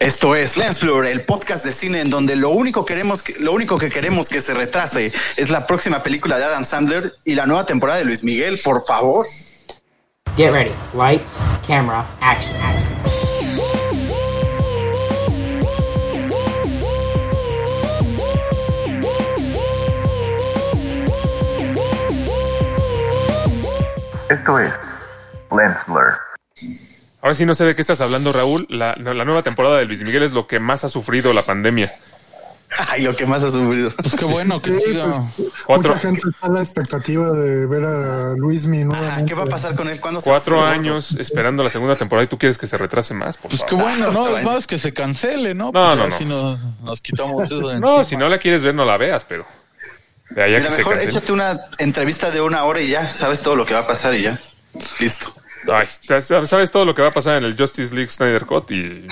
Esto es Lensfleur, el podcast de cine en donde lo único queremos que, lo único que queremos que se retrase es la próxima película de Adam Sandler y la nueva temporada de Luis Miguel, por favor. Get ready. Lights, camera, action. Esto es Lens Blur. Ahora sí no sé de qué estás hablando, Raúl. La, la nueva temporada de Luis Miguel es lo que más ha sufrido la pandemia. Ay, lo que más ha sufrido. Pues qué bueno que Sí, siga. pues, Cuatro- Mucha gente está a la expectativa de ver a Luis Mi Ajá, nuevamente. ¿Qué va a pasar con él? ¿Cuándo se Cuatro años esperando la segunda temporada y tú quieres que se retrase más, por Pues qué bueno, ¿no? Es más que se cancele, ¿no? No, Pues no, no. Si nos, nos quitamos eso de No, encima. si no la quieres ver, no la veas, pero de allá Mira, que se mejor cancele. échate una entrevista de una hora y ya sabes todo lo que va a pasar y ya. Listo. Ay, sabes todo lo que va a pasar en el Justice League Snyder Cut y de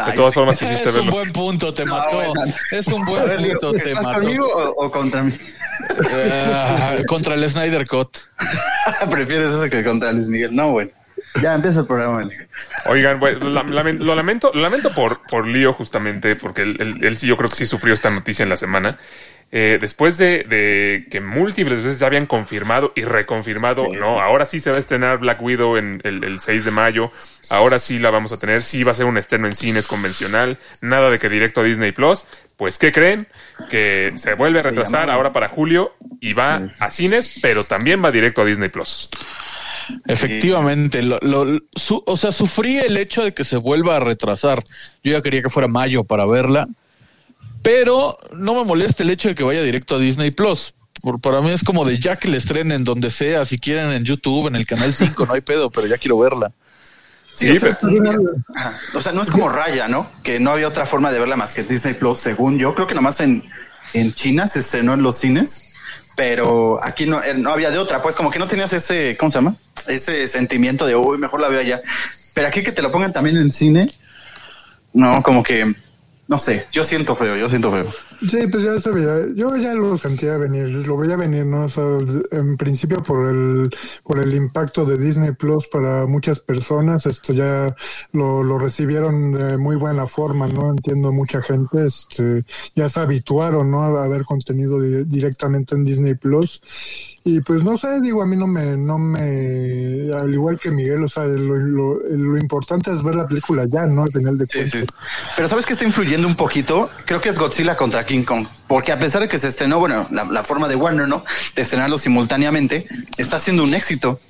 Ay, todas formas quisiste Es un verlo. buen punto, te No, mató. bueno. Es un buen ver, punto, te ¿Estás mató. conmigo o, o contra mí? Ah, contra el Snyder Cut. ¿Prefieres eso que contra Luis Miguel? No, bueno. Ya empieza el programa. Oigan, bueno, lo lamento, lo lamento por, por Lío justamente, porque él, él- él sí yo creo que sí sufrió esta noticia en la semana. Eh, después de, de que múltiples veces ya habían confirmado y reconfirmado, no, ahora sí se va a estrenar Black Widow en el, el 6 de mayo, ahora sí la vamos a tener, sí va a ser un estreno en cines convencional, nada de que directo a Disney Plus. Pues, ¿qué creen? Que se vuelve a retrasar llama- ahora para julio y va a cines, pero también va directo a Disney Plus. Efectivamente, lo, lo- su- o sea, sufrí el hecho de que se vuelva a retrasar. Yo ya quería que fuera mayo para verla, pero no me molesta el hecho de que vaya directo a Disney Plus. Por, para mí es como de ya que le estrenen donde sea, si quieren en YouTube, en el canal 5, no hay pedo, pero ya quiero verla. Sí, Sí, o, sea, ajá. O sea, no es como Raya, ¿no? Que no había otra forma de verla más que Disney Plus, según yo. Creo que nomás en, en China se estrenó en los cines, pero aquí no, eh, no había de otra. Pues como que no tenías ese, ¿cómo se llama? Ese sentimiento de, uy, mejor la veo allá. Pero aquí que te lo pongan también en cine, no, como que, no sé, yo siento feo, yo siento feo. Sí, pues ya se veía, yo ya lo sentía venir, lo veía venir, ¿no? O sea, en principio por el, por el impacto de Disney Plus para muchas personas, esto ya lo, lo recibieron de muy buena forma, ¿no? Entiendo mucha gente, este, ya se habituaron, ¿no? A ver contenido di- directamente en Disney Plus. Y pues no sé, digo, a mí no me, no me, al igual que Miguel, o sea, lo, lo, lo importante es ver la película ya, ¿no? Al final de Sí, cuentas. sí. Pero ¿sabes qué está influyendo un poquito? Creo que es Godzilla contra King Kong. Porque a pesar de que se estrenó, bueno, la, la forma de Warner, ¿no? De estrenarlo simultáneamente, está siendo un éxito.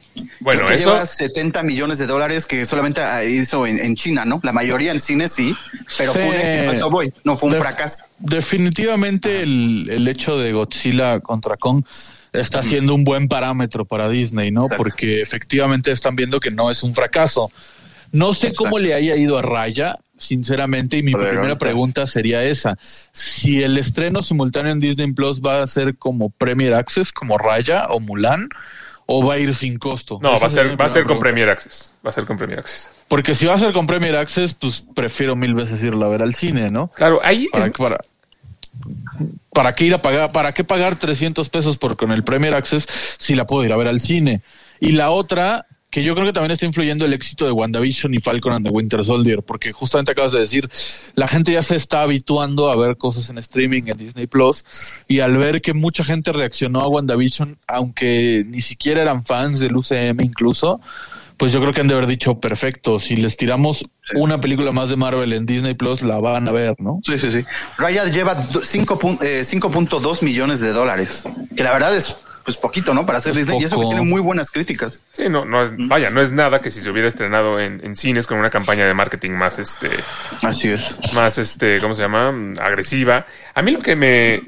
Bueno, eso... lleva 70 millones de dólares que solamente ah, hizo en, en China, ¿no? La mayoría en cine sí, pero fue un éxito, eso voy, no fue un fracaso. Definitivamente el, el hecho de Godzilla contra Kong está siendo un buen parámetro para Disney, ¿no? Exacto. Porque efectivamente están viendo que no es un fracaso. No sé cómo le haya ido a Raya, sinceramente, y mi primera pregunta sería esa. Si el estreno simultáneo en Disney Plus va a ser como Premier Access, como Raya o Mulan, o va a ir sin costo. No, Esa va a ser, va a ser con. Premier Access. Va a ser con Premier Access. Porque si va a ser con Premier Access, pues prefiero mil veces irla a ver al cine, ¿no? Claro, ahí ¿Para, es- para, para qué ir a pagar? ¿Para qué pagar 300 pesos por con el Premier Access si la puedo ir a ver al cine? Y la otra, que yo creo que también está influyendo el éxito de WandaVision y Falcon and the Winter Soldier, porque justamente acabas de decir, la gente ya se está habituando a ver cosas en streaming en Disney Plus y al ver que mucha gente reaccionó a WandaVision, aunque ni siquiera eran fans del UCM incluso, pues yo creo que han de haber dicho, perfecto, si les tiramos una película más de Marvel en Disney Plus, la van a ver, ¿no? Sí, sí, sí. Raya lleva do- cinco pun- eh, 5.2 millones de dólares, que la verdad es pues poquito, ¿no? Para hacer Es Disney, y eso que tiene muy buenas críticas. Sí, no, no es, vaya, no es nada que si se hubiera estrenado en, en cines con una campaña de marketing más, este, Así es. más, este, ¿cómo se llama? Agresiva. A mí lo que me,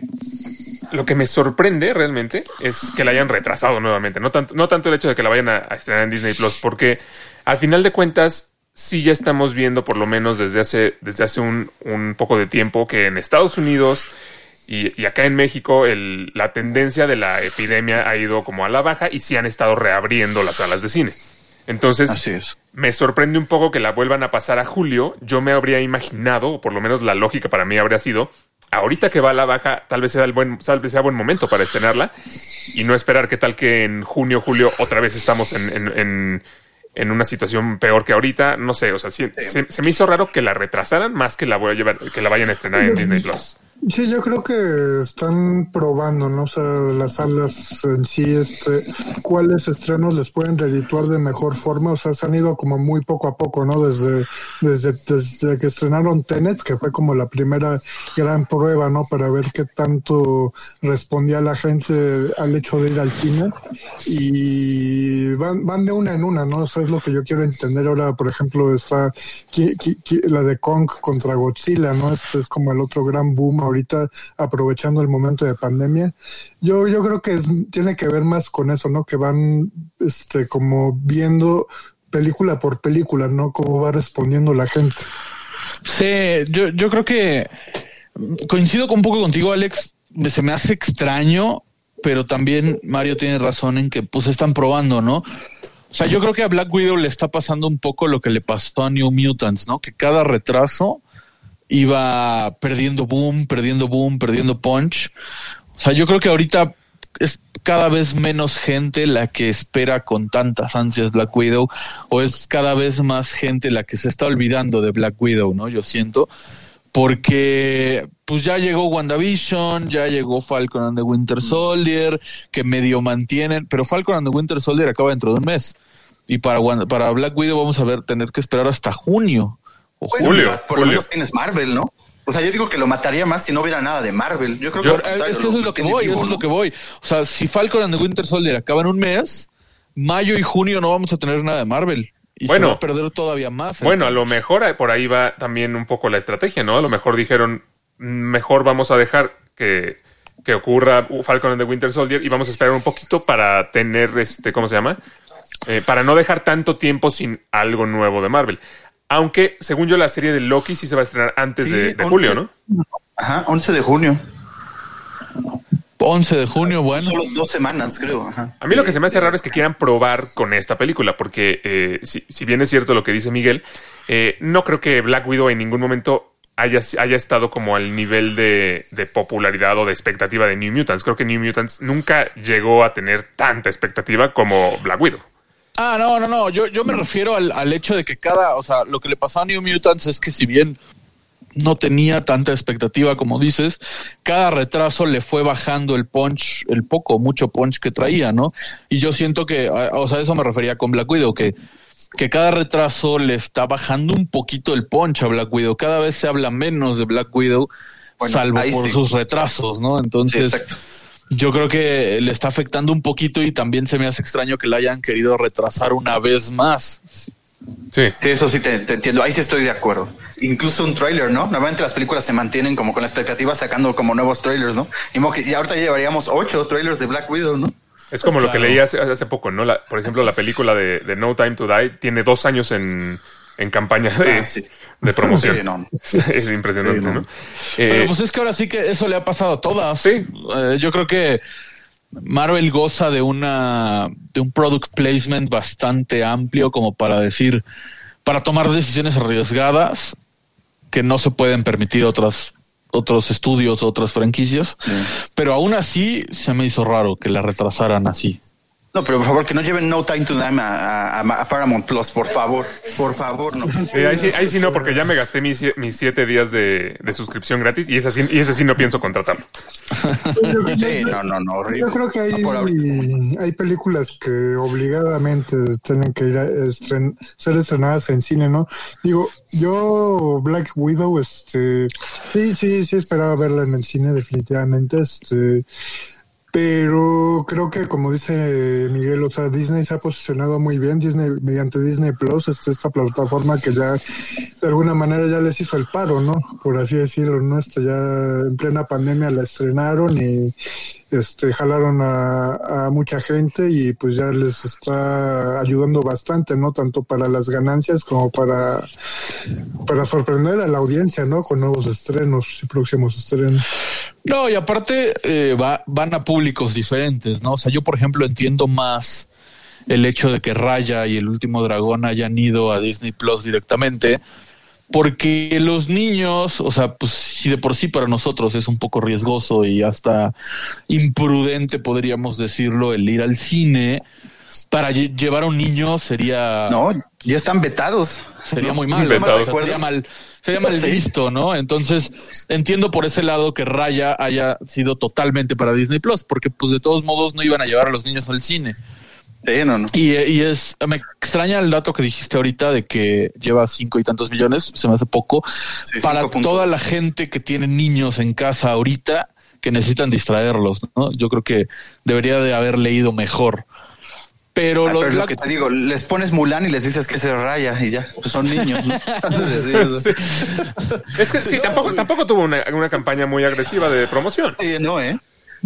lo que me sorprende realmente es que la hayan retrasado nuevamente. No tanto, no tanto el hecho de que la vayan a, a estrenar en Disney Plus, porque al final de cuentas sí ya estamos viendo, por lo menos desde hace, desde hace un, un poco de tiempo, que en Estados Unidos y, y acá en México el- la tendencia de la epidemia ha ido como a la baja y sí han estado reabriendo las salas de cine. Entonces, Así es. me sorprende un poco que la vuelvan a pasar a julio. Yo me habría imaginado, o por lo menos la lógica para mí habría sido, ahorita que va a la baja, tal vez sea el buen, tal vez sea buen momento para estrenarla y no esperar que tal que en junio, julio otra vez estamos en, en- en- en una situación peor que ahorita. No sé, o sea, sí, se, se me hizo raro que la retrasaran más que la voy a llevar, que la vayan a estrenar en Disney Plus. Sí, yo creo que están probando, ¿no? O sea, las salas en sí, este, cuáles estrenos les pueden redituar de mejor forma. O sea, se han ido como muy poco a poco, ¿no? Desde, desde, desde que estrenaron Tenet, que fue como la primera gran prueba, ¿no? Para ver qué tanto respondía la gente al hecho de ir al cine. Y van, van de una en una, ¿no? Eso es lo que yo quiero entender. Ahora, por ejemplo, está la de Kong contra Godzilla, ¿no? Este es como el otro gran boom ahorita aprovechando el momento de pandemia. Yo, yo creo que es- tiene que ver más con eso, ¿no? Que van este como viendo película por película, ¿no? Cómo va respondiendo la gente. Sí, yo, yo creo que coincido con un poco contigo, Alex. Se me hace extraño, pero también Mario tiene razón en que pues están probando, ¿no? O sea, yo creo que a Black Widow le está pasando un poco lo que le pasó a New Mutants, ¿no? Que cada retraso iba perdiendo boom, perdiendo boom, perdiendo punch. O sea, yo creo que ahorita es cada vez menos gente la que espera con tantas ansias Black Widow, o es cada vez más gente la que se está olvidando de Black Widow, ¿no? Yo siento, porque pues ya llegó WandaVision, ya llegó Falcon and the Winter Soldier, que medio mantienen, pero Falcon and the Winter Soldier acaba dentro de un mes. Y para, para Black Widow vamos a ver, tener que esperar hasta junio. O Bueno, Julio, por lo menos tienes Marvel, ¿no? O sea, yo digo que lo mataría más si no hubiera nada de Marvel. Yo creo Yo- que eh, es que eso es lo que voy, vivo, eso es lo que voy. O sea, si Falcon and the Winter Soldier acaba en un mes, mayo y junio no vamos a tener nada de Marvel. Y Bueno. se va a perder todavía más. Bueno, a lo mejor eh, por ahí va también un poco la estrategia, ¿no? A lo mejor dijeron, "Mm, mejor vamos a dejar que, que ocurra Falcon and the Winter Soldier y vamos a esperar un poquito para tener, este, ¿cómo se llama? Eh, para no dejar tanto tiempo sin algo nuevo de Marvel. Aunque, según yo, la serie de Loki sí se va a estrenar antes Sí, de, julio, ¿no? Ajá, 11 de junio. 11 de junio, bueno. Solo dos semanas, creo. Ajá. A mí lo que se me hace raro es que quieran probar con esta película, porque eh, si, si bien es cierto lo que dice Miguel, eh, no creo que Black Widow en ningún momento haya, haya estado como al nivel de, de popularidad o de expectativa de New Mutants. Creo que New Mutants nunca llegó a tener tanta expectativa como Black Widow. Ah, no, no, no. Yo, yo me refiero al, al hecho de que cada, o sea, lo que le pasó a New Mutants es que si bien no tenía tanta expectativa como dices, cada retraso le fue bajando el punch, el poco, mucho punch que traía, ¿no? Y yo siento que, o sea, eso me refería con Black Widow, que, que cada retraso le está bajando un poquito el punch a Black Widow. Cada vez se habla menos de Black Widow, Bueno, salvo por sí. sus retrasos, ¿no? Sí, Entonces, exacto. Yo creo que le está afectando un poquito y también se me hace extraño que la hayan querido retrasar una vez más. Sí. Sí, eso sí te, te entiendo. Ahí sí estoy de acuerdo. Incluso un trailer, ¿no? Normalmente las películas se mantienen como con la expectativa sacando como nuevos trailers, ¿no? Y, ahorita llevaríamos ocho trailers de Black Widow, ¿no? Es como lo que leí hace, hace poco, ¿no? La- por ejemplo, la película de, de No Time to Die tiene dos años en, en campaña de, Ah, sí. de promoción. Sí, no. Es impresionante, Sí, no. ¿no? Pero Eh, pues es que ahora sí que eso le ha pasado a todas. Sí. Eh, yo creo que Marvel goza de una de un product placement bastante amplio como para decir, para tomar decisiones arriesgadas que no se pueden permitir otras otros estudios, otras franquicias. Pero aún así se me hizo raro que la retrasaran así. No, pero por favor, que no lleven No Time to Die a, a- a Paramount Plus, por favor. Por favor, no. Sí, ahí, sí, ahí sí no, porque ya me gasté mis, mis siete días de, de suscripción gratis y ese, sí, y ese sí no pienso contratarlo. Sí, no, no, no, horrible. Yo creo que hay, hay películas que obligadamente tienen que ir a estren- ser estrenadas en cine, ¿no? Digo, yo Black Widow, este, sí, sí, sí esperaba verla en el cine definitivamente, este, pero creo que como dice Miguel, o sea, Disney se ha posicionado muy bien, Disney mediante Disney Plus, este, esta plataforma que ya de alguna manera ya les hizo el paro, ¿no? Por así decirlo, ¿no? Este, ya en plena pandemia la estrenaron y este jalaron a, mucha gente y pues ya les está ayudando bastante, ¿no? Tanto para las ganancias como para, para sorprender a la audiencia, ¿no? Con nuevos estrenos y próximos estrenos. No, y aparte eh, va- van a públicos diferentes, ¿no? O sea, yo, por ejemplo, entiendo más el hecho de que Raya y el último dragón hayan ido a Disney Plus directamente, porque los niños, o sea, pues si de por sí para nosotros es un poco riesgoso y hasta imprudente, podríamos decirlo, el ir al cine, para lle- llevar a un niño sería No, ya están vetados. sería muy mal, sería mal, sería mal visto, ¿no? Entonces, entiendo por ese lado que Raya haya sido totalmente para Disney Plus, porque pues de todos modos no iban a llevar a los niños al cine. Sí, no, no. Y, y es, me extraña el dato que dijiste ahorita de que lleva cinco y tantos millones, se me hace poco, Sí, para toda la gente que tiene niños en casa ahorita que necesitan distraerlos, ¿no? Yo creo que debería de haber leído mejor. Pero, Ah, lo, pero lo que te digo, les pones Mulan y les dices que se raya y ya, pues son niños. ¿no? Sí. Es que sí, tampoco, tampoco tuvo una, una campaña muy agresiva de promoción. Sí, no, ¿eh?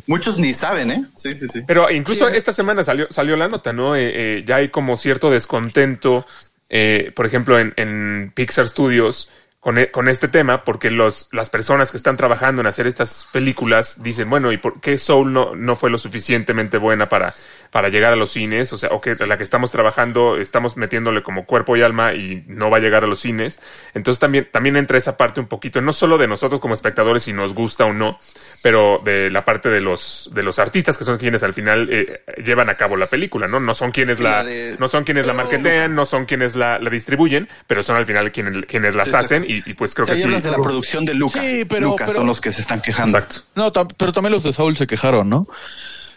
Muchos ni saben, ¿eh? Sí, sí, sí. Pero incluso esta semana salió, salió la nota, ¿no? Eh, eh, ya hay como cierto descontento, eh, por ejemplo, en, en Pixar Studios con, e- con este tema, porque los, las personas que están trabajando en hacer estas películas dicen, bueno, ¿y por qué Soul no, no fue lo suficientemente buena para, para llegar a los cines? O sea, o que la que estamos trabajando, estamos metiéndole como cuerpo y alma y no va a llegar a los cines. Entonces también, también entra esa parte un poquito, no solo de nosotros como espectadores, si nos gusta o no, pero de la parte de los de los artistas que son quienes al final eh, llevan a cabo la película, ¿no? No son quienes Sí, la, la de- no son quienes la marketean, no son quienes la, la distribuyen, pero son al final quienes, quienes las Sí, hacen y, y pues creo que sí. de la producción de Luca. Sí, pero- Luca pero- son los que se están quejando. Exacto. No, pero también los de Saúl se quejaron, ¿no?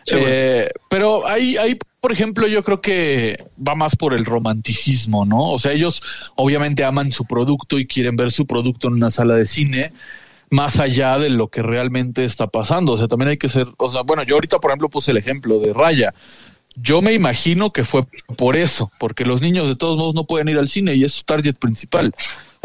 Eh, pero ahí, ahí, por ejemplo, yo creo que va más por el romanticismo, ¿no? O sea, ellos obviamente aman su producto y quieren ver su producto en una sala de cine más allá de lo que realmente está pasando. O sea, también hay que ser, o sea, bueno, yo ahorita, por ejemplo, puse el ejemplo de Raya. Yo me imagino que fue por eso, porque los niños de todos modos no pueden ir al cine y es su target principal.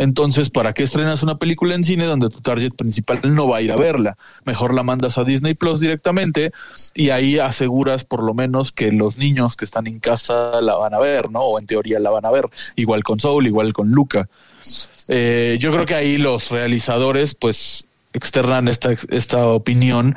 Entonces, ¿para qué estrenas una película en cine donde tu target principal no va a ir a verla? Mejor la mandas a Disney Plus directamente y ahí aseguras por lo menos que los niños que están en casa la van a ver, ¿no? O en teoría la van a ver. Igual con Soul, igual con Luca. Eh, yo creo que ahí los realizadores, pues, externan esta, esta opinión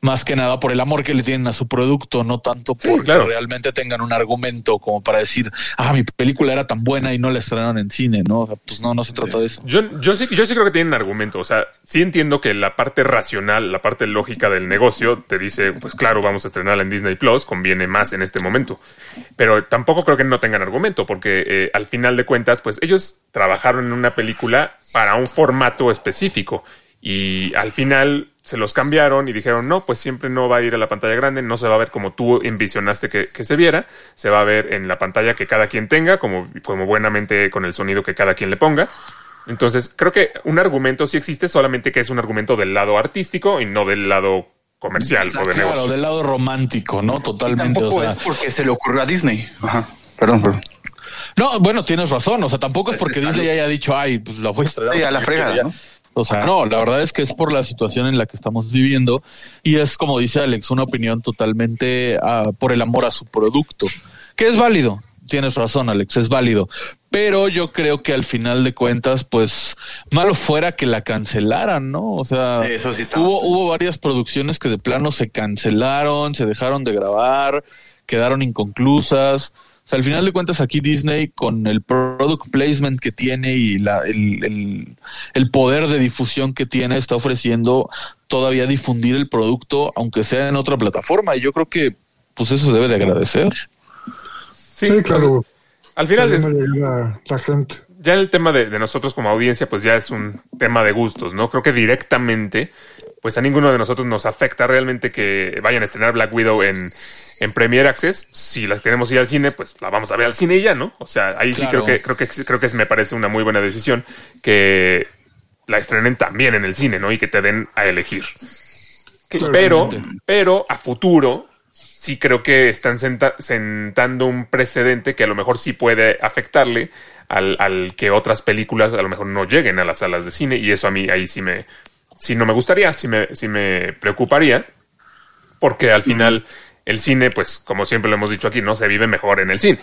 más que nada por el amor que le tienen a su producto, no tanto Sí, porque claro. realmente tengan un argumento como para decir, ah, mi película era tan buena y no la estrenaron en cine, ¿no? O sea, pues no, no se trata de eso. Yo, yo, sí, yo sí creo que tienen argumento. O sea, sí entiendo que la parte racional, la parte lógica del negocio te dice, pues claro, vamos a estrenarla en Disney Plus, conviene más en este momento. Pero tampoco creo que no tengan argumento, porque eh, al final de cuentas, pues ellos trabajaron en una película para un formato específico. Y al final se los cambiaron y dijeron, no, pues siempre no va a ir a la pantalla grande, no se va a ver como tú envisionaste que, que se viera, se va a ver en la pantalla que cada quien tenga, como, como buenamente con el sonido que cada quien le ponga. Entonces, creo que un argumento sí existe, solamente que es un argumento del lado artístico y no del lado comercial o de Claro, negocio. del lado romántico, ¿no? Y Totalmente. tampoco o sea, es porque se le ocurrió a Disney. Ajá. Perdón, perdón. No, bueno, tienes razón. O sea, tampoco es porque Disney haya dicho, ay, pues la voy a. Sí, a la fregada, ¿no? O sea, no, la verdad es que es por la situación en la que estamos viviendo y es, como dice Alex, una opinión totalmente ah, por el amor a su producto, que es válido. Tienes razón, Alex, es válido. Pero yo creo que al final de cuentas, pues, malo fuera que la cancelaran, ¿no? O sea, eso sí está. hubo, hubo varias producciones que de plano se cancelaron, se dejaron de grabar, quedaron inconclusas. O sea, al final de cuentas aquí Disney con el product placement que tiene y la, el, el, el poder de difusión que tiene está ofreciendo todavía difundir el producto aunque sea en otra plataforma y yo creo que pues eso se debe de agradecer. Sí, Sí, claro. Al final, es- la gente. ya el tema de, de nosotros como audiencia, pues ya es un tema de gustos, ¿no? Creo que directamente, pues a ninguno de nosotros nos afecta realmente que vayan a estrenar Black Widow en, en Premier Access. Si la queremos ir al cine, pues la vamos a ver al cine y ya, ¿no? O sea, ahí sí creo que, creo que creo que me parece una muy buena decisión que la estrenen también en el cine, ¿no? Y que te den a elegir. Pero, pero a futuro sí creo que están senta- sentando un precedente que a lo mejor sí puede afectarle al, al que otras películas a lo mejor no lleguen a las salas de cine y eso a mí ahí sí me sí no me gustaría, sí me, sí me preocuparía porque al final el cine pues como siempre lo hemos dicho aquí no se vive mejor en el cine.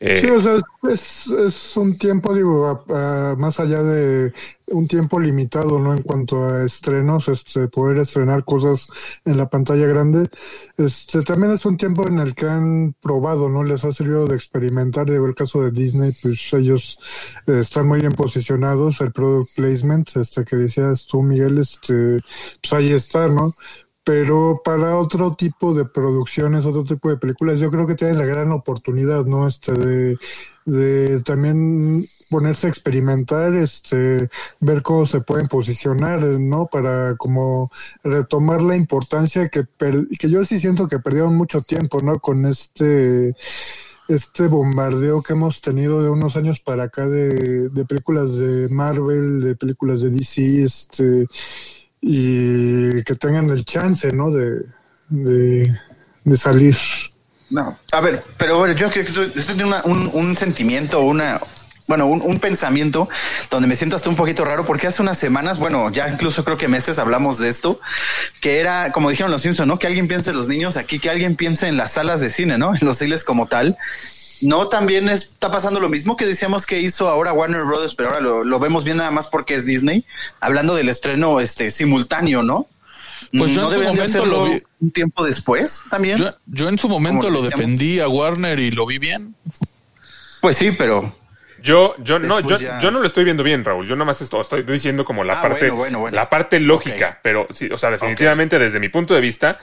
Eh, Sí, o sea, es, es un tiempo, digo, a- más allá de un tiempo limitado, ¿no? En cuanto a estrenos, este, poder estrenar cosas en la pantalla grande, este, también es un tiempo en el que han probado, ¿no? Les ha servido de experimentar, digo, el caso de Disney, pues ellos eh, están muy bien posicionados, el product placement, este, que decías tú, Miguel, este, pues ahí está, ¿no? Pero para otro tipo de producciones, otro tipo de películas, yo creo que tienes la gran oportunidad, ¿no? Este, de, también ponerse a experimentar, este, ver cómo se pueden posicionar, ¿no? Para como retomar la importancia que, per- que yo sí siento que perdieron mucho tiempo, ¿no? Con este, este bombardeo que hemos tenido de unos años para acá de, de películas de Marvel, de películas de DC, este, y que tengan el chance, ¿no? De, de, salir. No, a ver, pero bueno, yo que estoy, estoy teniendo una- un, un sentimiento, una, bueno, un, un pensamiento donde me siento hasta un poquito raro porque hace unas semanas, bueno, ya incluso creo que meses hablamos de esto, que era, como dijeron los Simpson, ¿no? Que alguien piense en los niños aquí, que alguien piense en las salas de cine, ¿no? En los cines como tal. No, también está pasando lo mismo que decíamos que hizo ahora Warner Brothers, pero ahora lo, lo vemos bien nada más porque es Disney, hablando del estreno este simultáneo, ¿no? Pues yo no en su momento hacerlo lo vi- un tiempo después también. Yo, yo en su momento lo decíamos. defendí a Warner y lo vi bien. Pues sí, pero Yo, yo no, yo, ya- yo no lo estoy viendo bien, Raúl. Yo nomás esto, estoy diciendo como la Ah, parte, bueno, bueno, bueno. la parte lógica, pero sí, o sea, definitivamente desde mi punto de vista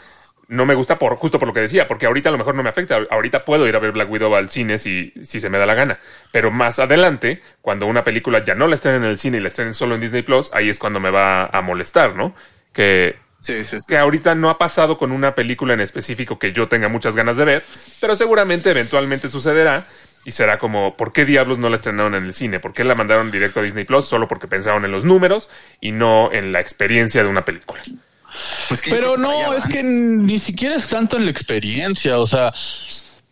no me gusta por justo por lo que decía, porque ahorita a lo mejor no me afecta. Ahorita puedo ir a ver Black Widow al cine si, si se me da la gana, pero más adelante, cuando una película ya no la estrenen en el cine y la estrenen solo en Disney Plus, ahí es cuando me va a molestar, ¿no? Que sí, sí. sí. que ahorita no ha pasado con una película en específico que yo tenga muchas ganas de ver, pero seguramente eventualmente sucederá y será como, ¿por qué diablos no la estrenaron en el cine? ¿Por qué la mandaron directo a Disney Plus solo porque pensaron en los números y no en la experiencia de una película? Pues que Pero no, es que ni siquiera es tanto en la experiencia, o sea,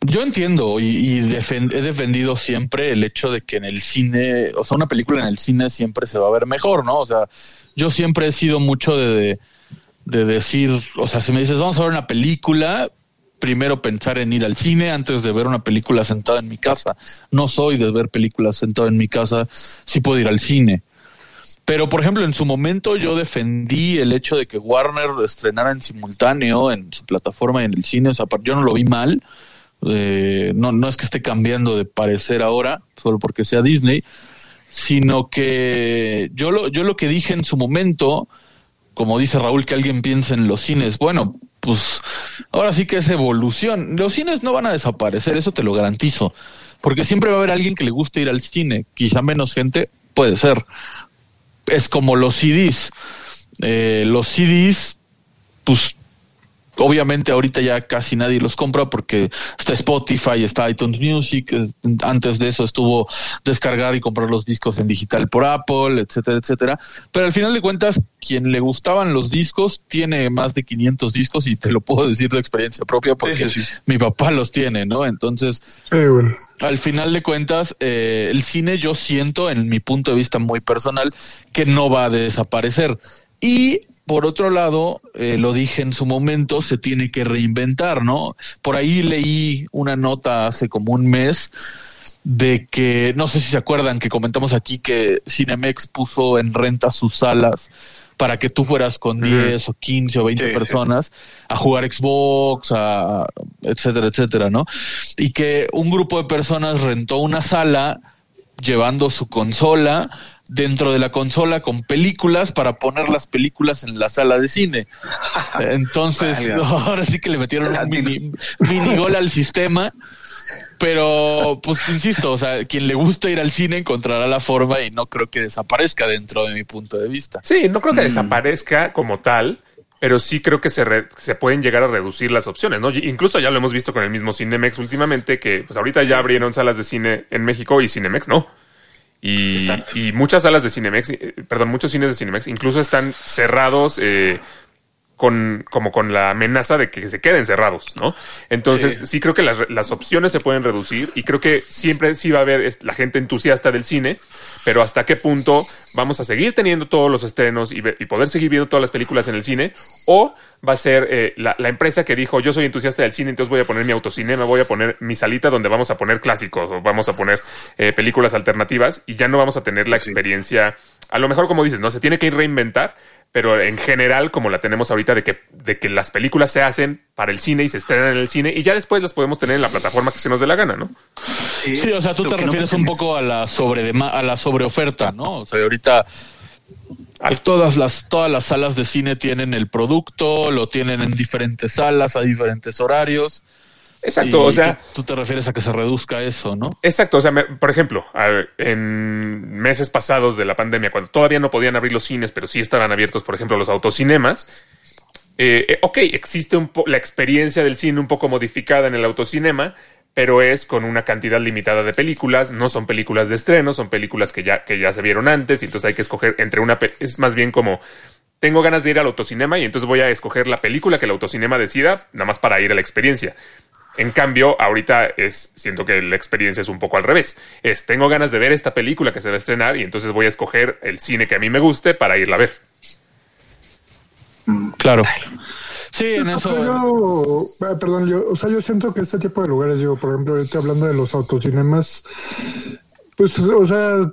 yo entiendo y, he defendido siempre el hecho de que en el cine, o sea, una película en el cine siempre se va a ver mejor, ¿no? O sea, yo siempre he sido mucho de, de, de decir, o sea, si me dices, vamos a ver una película, primero pensar en ir al cine antes de ver una película sentada en mi casa. No soy de ver películas sentado en mi casa, sí puedo ir al cine. Pero, por ejemplo, en su momento yo defendí el hecho de que Warner estrenara en simultáneo en su plataforma y en el cine. O sea, yo no lo vi mal. Eh, no, no es que esté cambiando de parecer ahora, solo porque sea Disney, sino que yo lo, yo lo que dije en su momento, como dice Raúl, que alguien piense en los cines, bueno, pues ahora sí que es evolución. Los cines no van a desaparecer, eso te lo garantizo, porque siempre va a haber alguien que le guste ir al cine, quizá menos gente, puede ser. Es como los CDs. Eh, los CDs, pues obviamente ahorita ya casi nadie los compra porque está Spotify, está iTunes Music, eh, antes de eso estuvo descargar y comprar los discos en digital por Apple, etcétera, etcétera. Pero al final de cuentas, quien le gustaban los discos tiene más de 500 discos y te lo puedo decir de experiencia propia porque Sí, sí, sí. mi papá los tiene, ¿no? Entonces, Sí, bueno. al final de cuentas, eh, el cine yo siento, en mi punto de vista muy personal, que no va a desaparecer. Y por otro lado, eh, lo dije en su momento, se tiene que reinventar, ¿no? Por ahí leí una nota hace como un mes de que, no sé si se acuerdan que comentamos aquí que Cinemex puso en renta sus salas para que tú fueras con 10 o 15 o 20 Sí, sí. personas a jugar Xbox, a, etcétera, etcétera, ¿no? Y que un grupo de personas rentó una sala llevando su consola dentro de la consola con películas para poner las películas en la sala de cine. Entonces, ahora sí que le metieron un mini, mini gol al sistema. Pero, pues insisto, o sea, quien le gusta ir al cine encontrará la forma y no creo que desaparezca dentro de mi punto de vista. Sí, no creo que desaparezca como tal, pero sí creo que se, re- se pueden llegar a reducir las opciones, ¿no? Incluso ya lo hemos visto con el mismo Cinemex últimamente, que pues ahorita ya abrieron salas de cine en México y Cinemex no. Y, y muchas salas de Cinemex, eh, perdón, muchos cines de Cinemex incluso están cerrados eh, con, como con la amenaza de que se queden cerrados, ¿no? Entonces, sí, Sí. creo que las, las opciones se pueden reducir y creo que siempre sí va a haber la gente entusiasta del cine, pero hasta qué punto vamos a seguir teniendo todos los estrenos y, poder seguir viendo todas las películas en el cine, o va a ser eh, la, la empresa que dijo yo soy entusiasta del cine, entonces voy a poner mi autocinema, voy a poner mi salita donde vamos a poner clásicos o vamos a poner eh, películas alternativas y ya no vamos a tener la experiencia, a lo mejor como dices, no se tiene que reinventar, pero en general como la tenemos ahorita de que, de que las películas se hacen para el cine y se estrenan en el cine y ya después las podemos tener en la plataforma que se nos dé la gana, ¿no? Sí, o sea, tú te no refieres un poco a la sobre a la sobreoferta, ¿no? O sea, ahorita Al- Todas las, todas las salas de cine tienen el producto, lo tienen en diferentes salas, a diferentes horarios. Exacto, Y o sea, tú, tú te refieres a que se reduzca eso, ¿no? Exacto, o sea, me- por ejemplo, en meses pasados de la pandemia, cuando todavía no podían abrir los cines, pero sí estaban abiertos, por ejemplo, los autocinemas, eh, eh, ok, existe un po- la experiencia del cine un poco modificada en el autocinema, pero es con una cantidad limitada de películas, no son películas de estreno, son películas que ya, que ya se vieron antes, y entonces hay que escoger entre una, es más bien como, tengo ganas de ir al autocinema y entonces voy a escoger la película que el autocinema decida, nada más para ir a la experiencia. En cambio, ahorita es, siento que la experiencia es un poco al revés. Es, tengo ganas de ver esta película que se va a estrenar y entonces voy a escoger el cine que a mí me guste para irla a ver. Claro. Sí, en Pero eso. yo, ah, perdón, yo, o sea, yo siento que este tipo de lugares, digo, por ejemplo, ahorita hablando de los autocinemas, pues, o sea,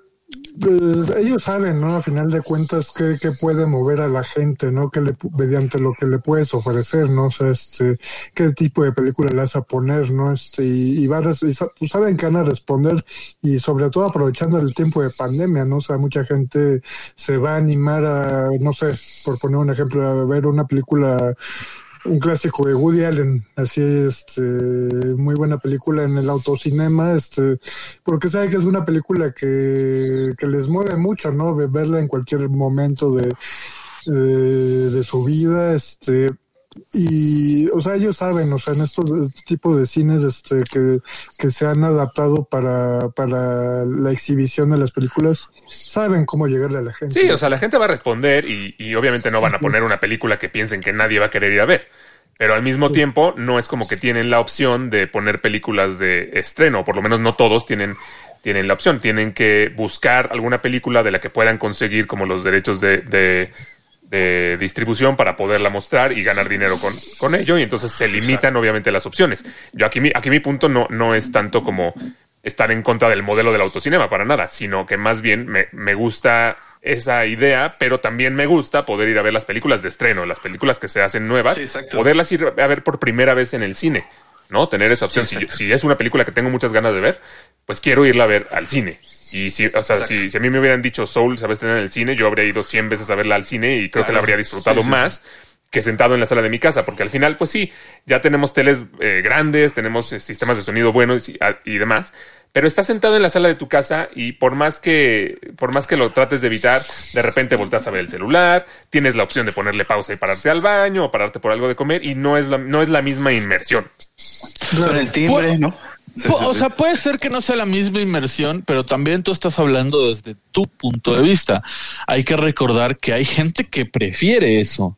pues, ellos saben, ¿no? A final de cuentas, qué, qué puede mover a la gente, ¿no? Que le, mediante lo que le puedes ofrecer, ¿no? O sea, este, qué tipo de película le vas a poner, ¿no? Este, y, y, va a y pues, saben que van a responder y sobre todo aprovechando el tiempo de pandemia, ¿no? O sea, mucha gente se va a animar a, no sé, por poner un ejemplo, a ver una película un clásico de Woody Allen, así este muy buena película en el autocinema, este, porque sabe que es una película que, que les mueve mucho, ¿no? Ve- Verla en cualquier momento de, de, de su vida, este, y, o sea, ellos saben, o sea, en estos este tipo de cines, este, que, que se han adaptado para, para la exhibición de las películas, saben cómo llegarle a la gente. Sí, o sea, la gente va a responder y, y obviamente no van a poner una película que piensen que nadie va a querer ir a ver. Pero al mismo tiempo, no es como que tienen la opción de poner películas de estreno, o por lo menos no todos tienen, tienen la opción. Tienen que buscar alguna película de la que puedan conseguir como los derechos de, de- de distribución para poderla mostrar y ganar dinero con, con ello. Y entonces se limitan obviamente las opciones. Yo aquí mi, aquí mi punto no, no es tanto como estar en contra del modelo del autocinema, para nada, sino que más bien me, me gusta esa idea, pero también me gusta poder ir a ver las películas de estreno, las películas que se hacen nuevas, Sí, poderlas ir a ver por primera vez en el cine, ¿no? Tener esa opción. Sí, si, yo- exacto. si es una película que tengo muchas ganas de ver, pues quiero irla a ver al cine. Y si, o sea, si, si a mí me hubieran dicho Soul se va a estrenar en el cine, yo habría ido 100 veces a verla al cine y creo que la habría disfrutado más que sentado en la sala de mi casa, porque al final, pues sí, ya tenemos teles eh, grandes, tenemos eh, sistemas de sonido buenos y, a- y demás, pero estás sentado en la sala de tu casa y por más que por más que lo trates de evitar, de repente volteas a ver el celular, tienes la opción de ponerle pausa y pararte al baño o pararte por algo de comer y no es la, no es la misma inmersión. Con el timbre, ¿no? Sí, o sea, puede ser que no sea la misma inmersión, pero también tú estás hablando desde tu punto de vista. Hay que recordar que hay gente que prefiere eso.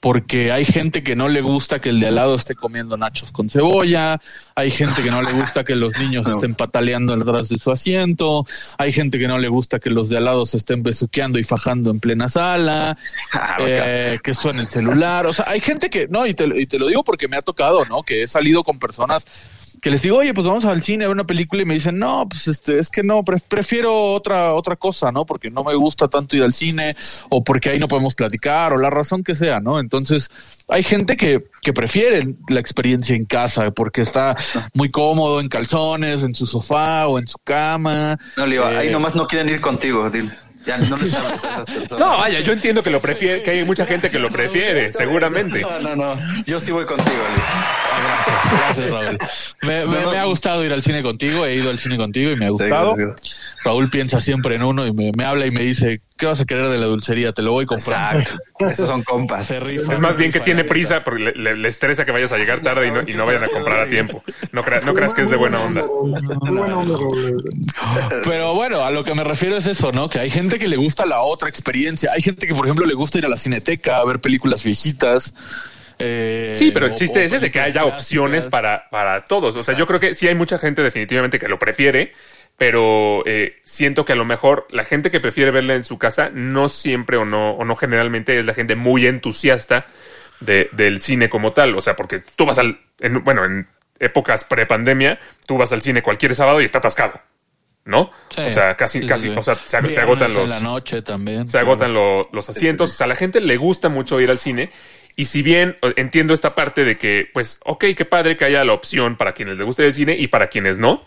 Porque hay gente que no le gusta que el de al lado esté comiendo nachos con cebolla, hay gente que no le gusta que los niños estén pataleando detrás de su asiento, hay gente que no le gusta que los de al lado se estén besuqueando y fajando en plena sala, Ah, eh, que suene el celular. O sea, hay gente que, no, y te, y te lo digo porque me ha tocado, ¿no? Que he salido con personas que les digo, oye, pues vamos al cine a ver una película y me dicen, no, pues este, es que no, pre- prefiero otra, otra cosa, ¿no? Porque no me gusta tanto ir al cine o porque ahí no podemos platicar o la razón que sea, ¿no? Entonces, hay gente que, que prefiere la experiencia en casa porque está muy cómodo en calzones, en su sofá o en su cama. No, le digo, ahí Eh, nomás no quieren ir contigo, dile. Ya no les a esas personas. No, vaya, yo entiendo que lo prefiere, que hay mucha gente que lo prefiere, seguramente. No, no, no. Yo sí voy contigo, Luis. Ah, Gracias, gracias, Raúl. Me, me- me ha gustado ir al cine contigo, he ido al cine contigo y me ha gustado. Raúl piensa siempre en uno y me, me habla y me dice, ¿qué vas a querer de la dulcería? Te lo voy comprando. Exacto. Esos son compas. Se rifa, Es más se bien que tiene prisa porque le, le- le estresa que vayas a llegar tarde y no, y no vayan a comprar a tiempo. No, crea- no creas que es de buena onda. Pero bueno, a lo que me refiero es eso, ¿no? Que hay gente que le gusta la otra experiencia. Hay gente que, por ejemplo, le gusta ir a la cineteca a ver películas viejitas. eh, Sí, pero el chiste o es ese, que haya opciones para, para todos. O sea, yo creo que sí hay mucha gente definitivamente que lo prefiere, pero eh, siento que a lo mejor la gente que prefiere verla en su casa no siempre o no, o no generalmente es la gente muy entusiasta de- del cine como tal. O sea, porque tú vas al, en- bueno, en épocas prepandemia, tú vas al cine cualquier sábado y está atascado, ¿no? Sí, o sea, casi, sí, casi, sí. o sea, se, agotan en los, la noche también. se agotan lo- los asientos. O sea, a la gente le gusta mucho ir al cine. Y si bien entiendo esta parte de que, pues, ok, qué padre que haya la opción para quienes les guste el cine y para quienes no,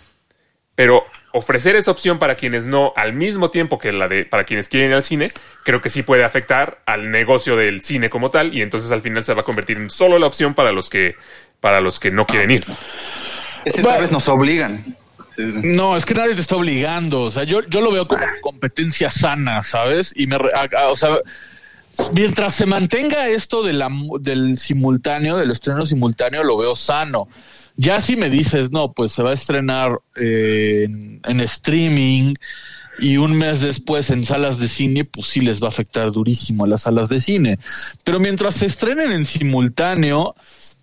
Pero ofrecer esa opción para quienes no, al mismo tiempo que la de para quienes quieren ir al cine, creo que sí puede afectar al negocio del cine como tal, y entonces al final se va a convertir en solo la opción para los que, para los que no quieren ir. Ese tal vez nos obligan. No, es que nadie te está obligando. O sea, yo, yo lo veo como competencia sana, ¿sabes? Y me, re- a- a- o sea, mientras se mantenga esto de la, del simultáneo, del estreno simultáneo, lo veo sano. Ya si me dices, no, pues se va a estrenar eh, en, streaming y un mes después en salas de cine, pues sí les va a afectar durísimo a las salas de cine. Pero mientras se estrenen en simultáneo,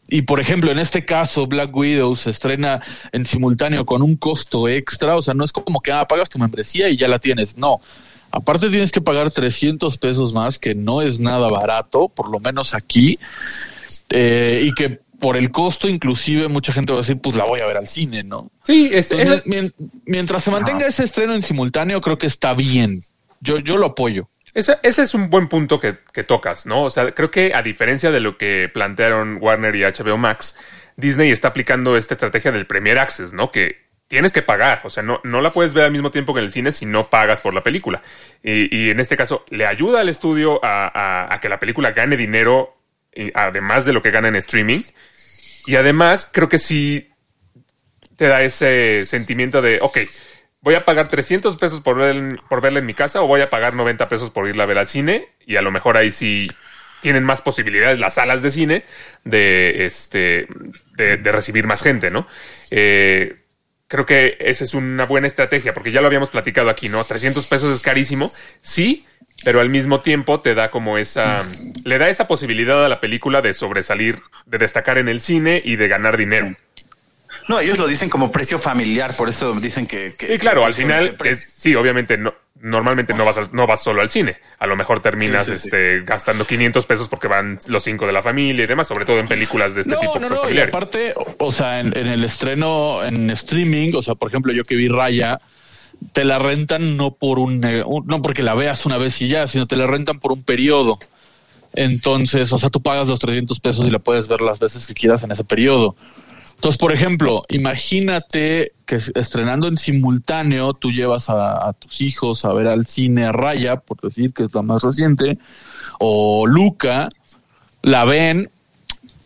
y por ejemplo, en este caso, Black Widow se estrena en simultáneo con un costo extra, o sea, no es como que ah, pagas tu membresía y ya la tienes, no. Aparte tienes que pagar 300 pesos más, que no es nada barato, por lo menos aquí, eh, y que por el costo inclusive mucha gente va a decir, pues la voy a ver al cine, ¿no? Sí, es, Entonces, es- mien- mientras se mantenga ese estreno en simultáneo, creo que está bien. Yo, yo lo apoyo. ese, ese es un buen punto que, que tocas, ¿no? O sea, creo que a diferencia de lo que plantearon Warner y HBO Max, Disney está aplicando esta estrategia del Premier Access, ¿no? Que tienes que pagar, o sea, no, no la puedes ver al mismo tiempo que en el cine si no pagas por la película. Y, y en este caso, le ayuda al estudio a, a- a que la película gane dinero, además de lo que gana en streaming. Y además, creo que sí te da ese sentimiento de, ok, voy a pagar 300 pesos por, ver- por verla en mi casa o voy a pagar 90 pesos por irla a ver al cine y a lo mejor ahí sí tienen más posibilidades las salas de cine de, este, de, recibir más gente, ¿no? Eh, creo que esa es una buena estrategia porque ya lo habíamos platicado aquí, ¿no? 300 pesos es carísimo, sí, pero al mismo tiempo te da como esa, le da esa posibilidad a la película de sobresalir, de destacar en el cine y de ganar dinero. No, ellos lo dicen como precio familiar, por eso dicen que. que Sí, claro, que al final, es- sí, obviamente no, normalmente no vas, al- no vas solo al cine. A lo mejor terminas Sí, sí, sí. este, gastando 500 pesos porque van los cinco de la familia y demás, sobre todo en películas de este tipo que son y familiares. aparte, o- o sea, en, en el estreno en streaming, o sea, por ejemplo, yo que vi Raya, te la rentan no por un, no porque la veas una vez y ya, sino te la rentan por un periodo. Entonces, o sea, tú pagas los 300 pesos y la puedes ver las veces que quieras en ese periodo. Entonces, por ejemplo, imagínate que estrenando en simultáneo, tú llevas a, a tus hijos a ver al cine Raya, por decir que es la más reciente, o Luca, la ven.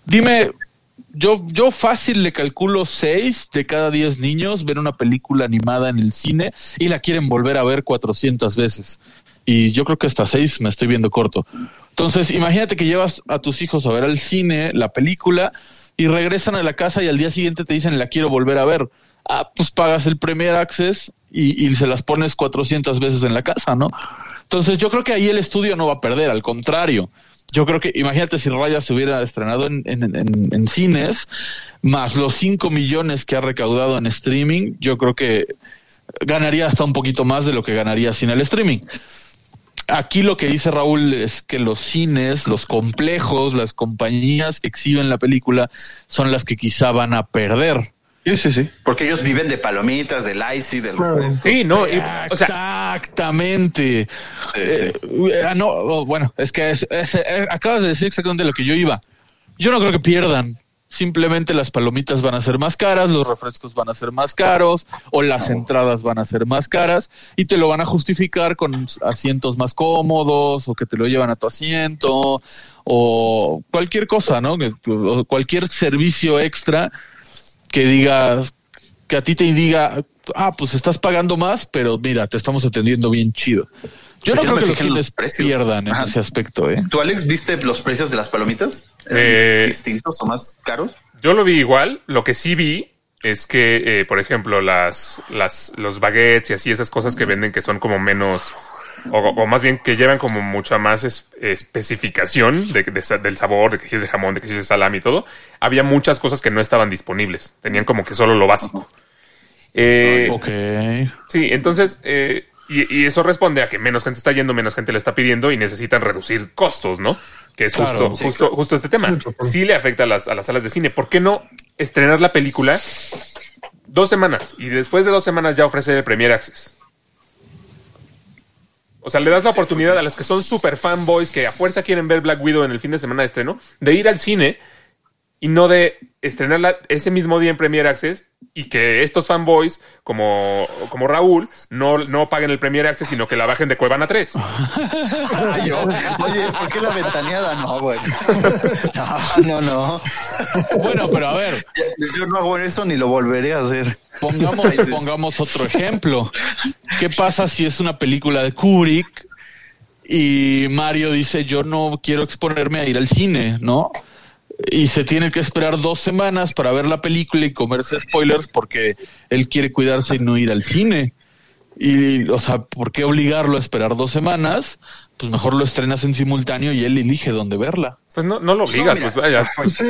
Dime, yo, yo fácil le calculo seis de cada diez niños ven una película animada en el cine y la quieren volver a ver 400 veces. Y yo creo que hasta seis me estoy viendo corto. Entonces, imagínate que llevas a tus hijos a ver al cine la película y regresan a la casa y al día siguiente te dicen la quiero volver a ver. Ah, pues pagas el Premier Access y, y se las pones 400 veces en la casa, ¿no? Entonces yo creo que ahí el estudio no va a perder, al contrario. Yo creo que, imagínate si Raya se hubiera estrenado en, en- en- en cines, más los 5 millones que ha recaudado en streaming, yo creo que ganaría hasta un poquito más de lo que ganaría sin el streaming. Aquí lo que dice Raúl es que los cines, los complejos, las compañías que exhiben la película son las que quizá van a perder. Sí, sí, sí. Porque ellos viven de palomitas, del icy, del Claro. refresco. Sí, no, y- o sea, Exactamente. Sí, Eh, ah, no, oh, bueno, es que es- es- eh, acabas de decir exactamente lo que yo iba. Yo no creo que pierdan. Simplemente las palomitas van a ser más caras, los refrescos van a ser más caros o las entradas van a ser más caras y te lo van a justificar con asientos más cómodos o que te lo llevan a tu asiento o cualquier cosa, ¿no? Que- o cualquier servicio extra que digas que a ti te diga, ah, pues estás pagando más, pero mira, te estamos atendiendo bien chido. Yo no Yo creo que los precios. pierdan en ese aspecto, ¿eh? ¿Tú, Alex, viste los precios de las palomitas? ¿Eran Eh, distintos o más caros? yo lo vi igual. Lo que sí vi es que, eh, por ejemplo, las, las, los baguettes y así, esas cosas que venden que son como menos, o, o más bien que llevan como mucha más es- especificación de, del sabor, de que si es de jamón, de que si es de salami y todo, había muchas cosas que no estaban disponibles. Tenían como que solo lo básico. Eh, Ok. Sí, entonces, eh, y, y eso responde a que menos gente está yendo, menos gente lo está pidiendo y necesitan reducir costos, ¿no? Que es Claro, justo, sí, justo, claro. justo este tema. Sí le afecta a las, a las salas de cine. ¿Por qué no estrenar la película dos semanas y después de dos semanas ya ofrecer el Premier Access? O sea, le das la oportunidad a los que son super fanboys que a fuerza quieren ver Black Widow en el fin de semana de estreno de ir al cine y no de estrenarla ese mismo día en Premier Access y que estos fanboys como, como Raúl no, no paguen el Premier Access, sino que la bajen de Cuevana 3. Ay, yo, oye, ¿por qué la ventaneada? No, güey. No, no, no. Bueno, pero a ver, Yo no hago eso ni lo volveré a hacer. pongamos, pongamos otro ejemplo. ¿Qué pasa si es una película de Kubrick y Mario dice yo no quiero exponerme a ir al cine, ¿no? Y se tiene que esperar dos semanas para ver la película y comerse spoilers porque él quiere cuidarse y no ir al cine. Y, o sea, ¿por qué obligarlo a esperar dos semanas? Pues mejor lo estrenas en simultáneo y él elige dónde verla. Pues no, no lo obligas, pues vaya. Pues,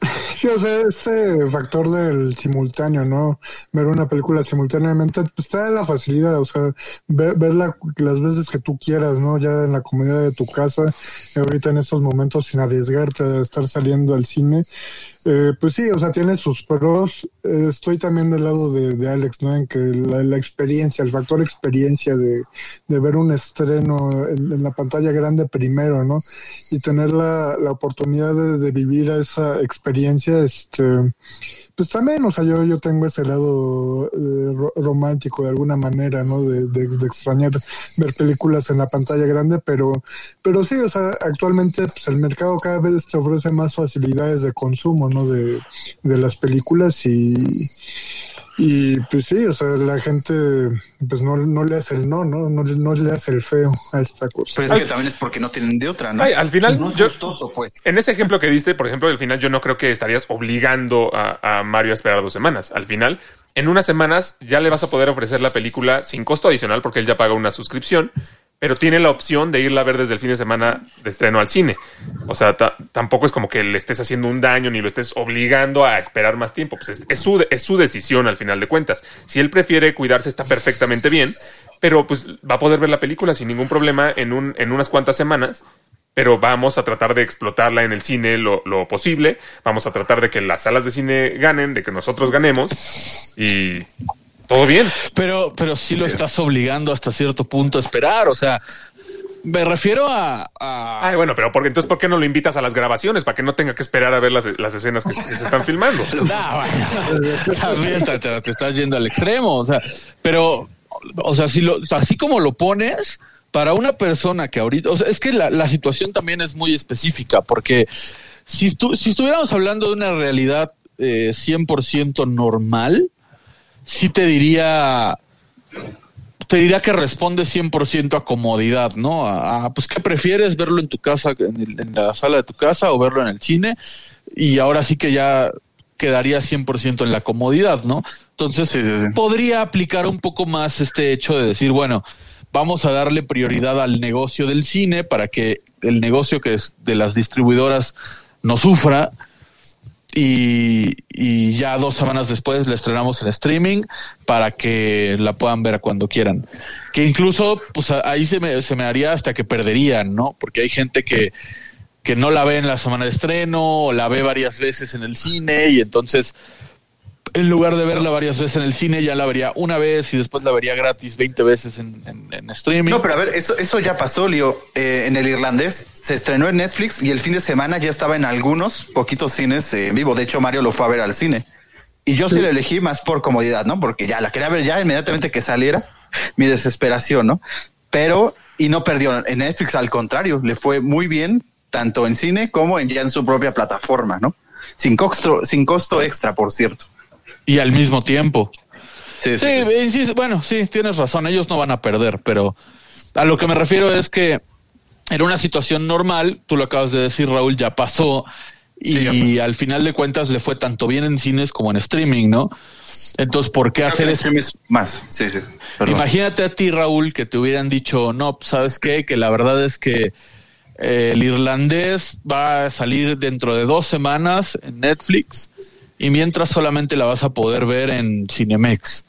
Sí. o sea, este factor del simultáneo, ¿no? Ver una película simultáneamente, pues da la facilidad, o sea, ver, verla las veces que tú quieras, ¿no? Ya en la comodidad de tu casa, ahorita en estos momentos sin arriesgarte a estar saliendo al cine. Eh, pues sí, o sea, tiene sus pros. Eh, estoy también del lado de, Alex, ¿no? En que la, la experiencia, el factor experiencia de, de ver un estreno en, en la pantalla grande primero, ¿no? Y tener la, la oportunidad de, de vivir esa experiencia, este, pues también, o sea, yo, yo tengo ese lado eh, ro- romántico de alguna manera, ¿no? De, de, de extrañar ver películas en la pantalla grande, pero, pero sí, o sea, actualmente pues, el mercado cada vez te ofrece más facilidades de consumo, ¿no? De, de las películas y, y pues sí, o sea, la gente pues no, no le hace el no, ¿no? No, no le hace el feo a esta cosa. Pero es que también es porque no tienen de otra, ¿no? Ay, al final, no es yo- gustoso, pues. En ese ejemplo que diste, por ejemplo, al final yo no creo que estarías obligando a, a Mario a esperar dos semanas. Al final, en unas semanas ya le vas a poder ofrecer la película sin costo adicional porque él ya paga una suscripción, pero tiene la opción de irla a ver desde el fin de semana de estreno al cine. O sea, ta- tampoco es como que le estés haciendo un daño ni lo estés obligando a esperar más tiempo. Pues es, su, es su decisión al final de cuentas. Si él prefiere cuidarse, está perfectamente bien, pero pues va a poder ver la película sin ningún problema en, un, en unas cuantas semanas pero vamos a tratar de explotarla en el cine lo, lo posible. Vamos a tratar de que las salas de cine ganen, de que nosotros ganemos y todo bien. Pero, pero sí lo estás obligando hasta cierto punto a esperar. O sea, me refiero a. a- Ay, bueno, pero porque entonces ¿por qué no lo invitas a las grabaciones para que no tenga que esperar a ver las, las escenas que, que se están filmando? Nah, bueno, también te, te- te estás yendo al extremo. O sea, pero, o sea, si lo, así como lo pones, para una persona que ahorita. O sea, es que la, la situación también es muy específica, porque si, estu- si estuviéramos hablando de una realidad eh, 100% normal, sí te diría te diría que responde 100% a comodidad, ¿no? A, a, pues, ¿qué prefieres? ¿Verlo en tu casa, en, el- en la sala de tu casa o verlo en el cine? Y ahora sí que ya quedaría 100% en la comodidad, ¿no? Entonces, Sí, sí, sí. podría aplicar un poco más este hecho de decir, bueno, vamos a darle prioridad al negocio del cine para que el negocio que es de las distribuidoras no sufra y, y ya dos semanas después la estrenamos en streaming para que la puedan ver cuando quieran. Que incluso, pues ahí se me, se me haría hasta que perderían, ¿no? Porque hay gente que, que no la ve en la semana de estreno o la ve varias veces en el cine y entonces en lugar de verla varias veces en el cine ya la vería una vez y después la vería gratis 20 veces en, en- en streaming. No, pero a ver, eso, eso ya pasó, Leo. Eh, en el irlandés se estrenó en Netflix y el fin de semana ya estaba en algunos poquitos cines eh, en vivo. De hecho, Mario lo fue a ver al cine. Y yo sí, lo elegí más por comodidad, ¿no? Porque ya la quería ver ya inmediatamente que saliera. Mi desesperación, ¿no? Pero, y no perdió en Netflix, al contrario, le fue muy bien, tanto en cine como en, ya en su propia plataforma, ¿no? Sin costo, sin costo extra, por cierto. Y al mismo tiempo. Sí, Sí, insisto, bueno, sí, tienes razón, ellos no van a perder, pero a lo que me refiero es que en una situación normal, tú lo acabas de decir, Raúl, ya pasó y Sí, ya al final de cuentas le fue tanto bien en cines como en streaming, ¿no? Entonces, ¿por qué Creo hacer eso? más, sí, sí. Perdón. Imagínate a ti, Raúl, que te hubieran dicho, no, pues, ¿sabes qué? Que la verdad es que eh, el irlandés va a salir dentro de dos semanas en Netflix y mientras solamente la vas a poder ver en Cinemex.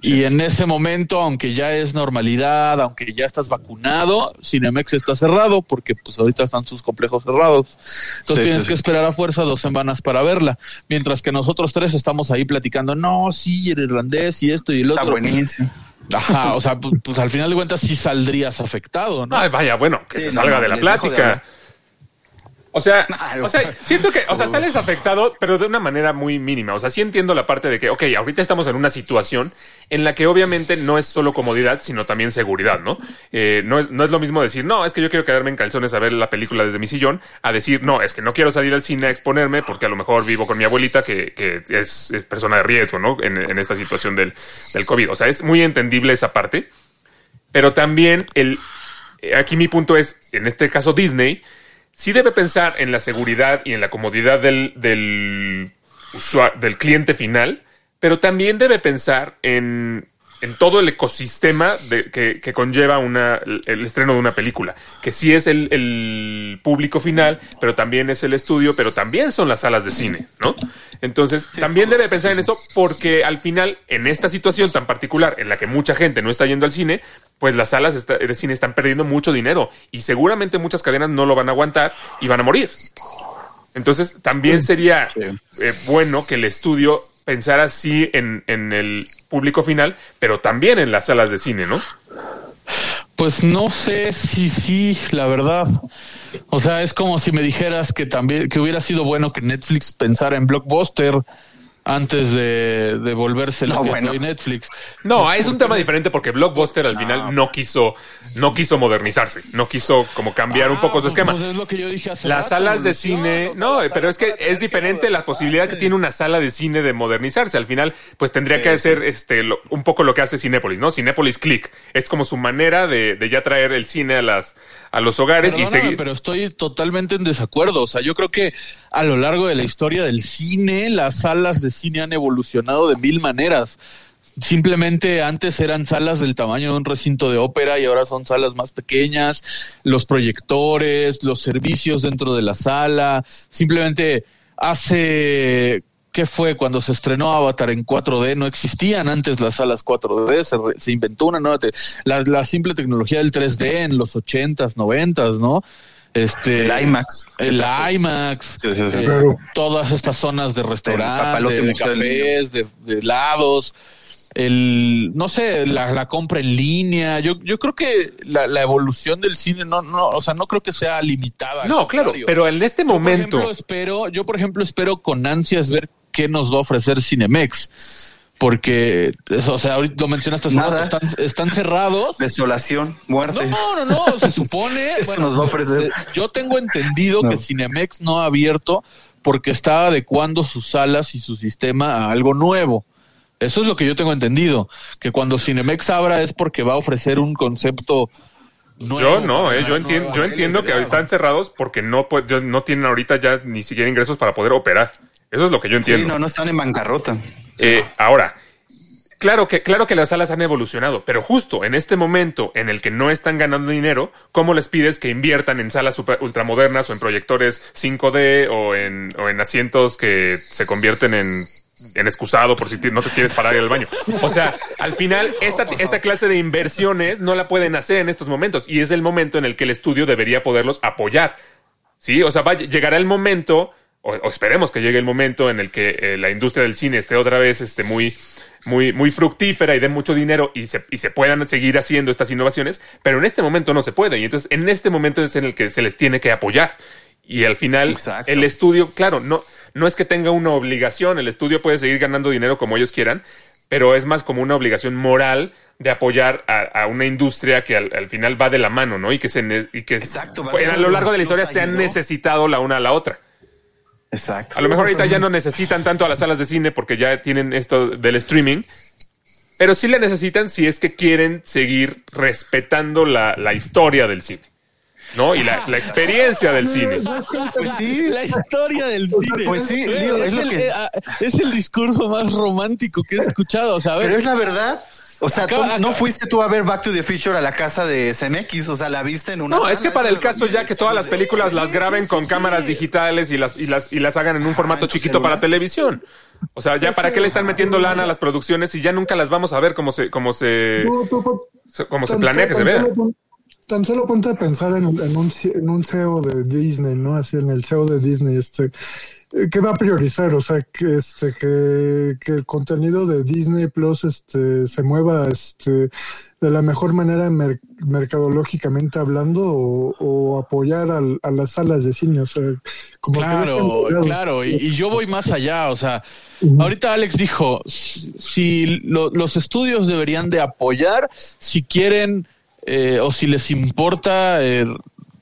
Y en ese momento, aunque ya es normalidad, aunque ya estás vacunado, Cinemex está cerrado porque pues ahorita están sus complejos cerrados. Entonces Sí, tienes sí, que esperar a fuerza dos semanas para verla. Mientras que nosotros tres estamos ahí platicando, no, sí, el irlandés y esto y el Está otro. buenísimo. Ajá, o sea, pues, pues, al final de cuentas sí saldrías afectado, ¿no? Ay, vaya, bueno, que Sí, se salga no, de la de plática. hablar. O sea, o sea, siento que, o sea, sales afectado, pero de una manera muy mínima. O sea, sí entiendo la parte de que, ok, ahorita estamos en una situación en la que obviamente no es solo comodidad, sino también seguridad, ¿no? Eh, no, es, no es lo mismo decir, no, es que yo quiero quedarme en calzones a ver la película desde mi sillón, a decir, no, es que no quiero salir al cine a exponerme porque a lo mejor vivo con mi abuelita que, que es, es persona de riesgo, ¿no? En, en esta situación del, del COVID. O sea, es muy entendible esa parte, pero también el, eh, aquí mi punto es, en este caso Disney, sí debe pensar en la seguridad y en la comodidad del, del, del cliente final, pero también debe pensar en, en todo el ecosistema de- que, que conlleva una, el, el estreno de una película, que sí es el, el público final, pero también es el estudio, pero también son las salas de cine, ¿no? Entonces, también debe pensar en eso porque al final, en esta situación tan particular en la que mucha gente no está yendo al cine, pues las salas está- de cine están perdiendo mucho dinero y seguramente muchas cadenas no lo van a aguantar y van a morir. Entonces, también sería Sí. eh, bueno que el estudio pensara sí en, en el público final, pero también en las salas de cine, ¿no? Pues no sé si sí, la verdad. O sea, es como si me dijeras que también que hubiera sido bueno que Netflix pensara en Blockbuster antes de, de volverse lo No, que bueno. fue Netflix. No, es un tema diferente porque Blockbuster al final no quiso, no quiso modernizarse, no quiso como cambiar un poco su esquema. Pues es lo que yo dije hace Las rato, salas de cine, no, pero es que es diferente la posibilidad que tiene una sala de cine de modernizarse. Al final, pues tendría que hacer este lo- un poco lo que hace Cinépolis, ¿no? Cinépolis Click. Es como su manera de, de ya traer el cine a las a los hogares y seguir. pero estoy totalmente en desacuerdo. O sea, yo creo que a lo largo de la historia del cine, las salas de cine han evolucionado de mil maneras. Simplemente antes eran salas del tamaño de un recinto de ópera y ahora son salas más pequeñas, los proyectores, los servicios dentro de la sala. Simplemente hace, ¿qué fue? Cuando se estrenó Avatar en 4D, no existían antes las salas 4D, se, re- se inventó una nueva, te- la, la simple tecnología del 3D en los 80s, 90s, ¿no? Este, El IMAX. el IMAX, Sí, sí, sí. eh, Claro. todas estas zonas de restaurantes, de, cafés, de, de helados, el, no sé, la, la compra en línea. Yo, yo creo que la, la evolución del cine no, no, o sea, no creo que sea limitada. No, claro, pero en este Yo, por momento, ejemplo, espero, yo, por ejemplo, espero con ansias ver qué nos va a ofrecer Cinemex. Porque, eso, o sea, ahorita lo mencionaste, hace Nada. rato, están, están cerrados. Desolación, muerte. No, no, no, se supone. Eso nos va a ofrecer. eh, Yo tengo entendido No. que Cinemex no ha abierto porque está adecuando sus salas y su sistema a algo nuevo. Eso es lo que yo tengo entendido. Que cuando Cinemex abra es porque va a ofrecer un concepto nuevo. yo no, eh, yo entiendo, yo entiendo que están cerrados porque no, no tienen ahorita ya ni siquiera ingresos para poder operar. Eso es lo que yo Sí, entiendo. no, no están en bancarrota. Eh, ahora, claro que, claro que las salas han evolucionado, pero justo en este momento en el que no están ganando dinero, ¿cómo les pides que inviertan en salas super, ultramodernas o en proyectores 5D o en, o en asientos que se convierten en, en excusado por si no te quieres parar al baño? O sea, al final, esa, esa clase de inversiones no la pueden hacer en estos momentos y es el momento en el que el estudio debería poderlos apoyar. Sí, o sea, va- llegará el momento, o, o esperemos que llegue el momento en el que eh, la industria del cine esté otra vez este, muy, muy, muy fructífera y dé mucho dinero y se, y se puedan seguir haciendo estas innovaciones, pero en este momento no se puede. Y entonces, en este momento es en el que se les tiene que apoyar. Y al final, Exacto. el estudio, claro, no, no es que tenga una obligación, el estudio puede seguir ganando dinero como ellos quieran, pero es más como una obligación moral de apoyar a, a una industria que al, al final va de la mano, ¿no? Y que se y que Exacto, pues, a lo largo de la historia se han necesitado la una a la otra. Exacto. A lo mejor ahorita ya no necesitan tanto a las salas de cine porque ya tienen esto del streaming, pero sí la necesitan si es que quieren seguir respetando la, la historia del cine, ¿no? Y la, la experiencia del cine. Pues sí. La historia del cine. Pues sí, digo, es, es lo el, que- eh, ah, es el discurso más romántico que he escuchado. O sea, a ver, Pero es la verdad. O sea, Acá- tú- acá- no fuiste tú a ver Back to the Future a la casa de CMX, o sea, la viste en una. No, es que para el caso ya que todas las películas las graben con cámaras digitales y las, y las, y las hagan en un formato en tu chiquito para televisión. O sea, ya para qué le están metiendo lana a las producciones y ya nunca las vamos a ver como se, como se, como se planea que se vea. Tan solo ponte a pensar en, en un, en un CEO de Disney, ¿no? Así en el CEO de Disney, este. ¿Qué va a priorizar? O sea, que este que, que el contenido de Disney Plus este se mueva este de la mejor manera mer- mercadológicamente hablando o, o apoyar al- a las salas de cine, o sea, como que Claro, lado. claro, y, y yo voy más allá, o sea, ahorita Alex dijo, si si lo- los estudios deberían de apoyar si quieren eh, o si les importa eh,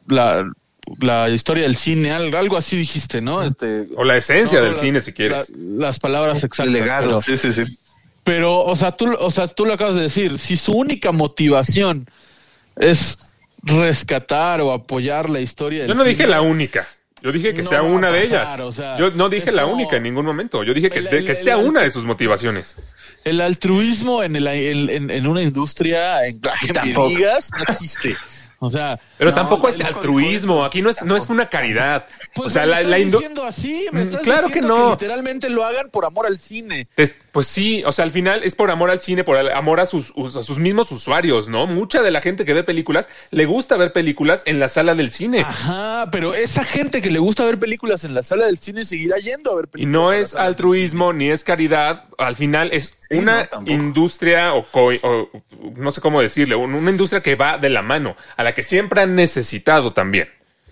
la, la historia del cine, algo, algo así dijiste, ¿no? Este, O la esencia no, del la- cine, si quieres. la- las palabras exactas. El legado, pero- sí, sí, sí. pero, o sea, tú, o sea, tú lo acabas de decir, si su única motivación es rescatar o apoyar la historia del Yo no dije la única. Yo dije que No sea una de ellas. o sea, Yo no dije la única en ningún momento. Yo dije que, El- de- el- que sea el- una de sus motivaciones. El altruismo en, el, en, en- una industria en la que digas no existe. O sea, Pero No, tampoco es no, no, altruismo. Aquí no es, no es una caridad. pues o sea, me la, estás la diciendo así, me Mm, estás claro que no. literalmente lo hagan por amor al cine. Es- pues sí, o sea, al final es por amor al cine, por amor a sus, a sus mismos usuarios, ¿no? Mucha de la gente que ve películas le gusta ver películas en la sala del cine. Ajá, pero esa gente que le gusta ver películas en la sala del cine seguirá yendo a ver Y películas. no a la es altruismo ni es caridad. Al final es Sí, una no, industria o, o no sé cómo decirle, un- una industria que va de la mano, a la que siempre han necesitado también.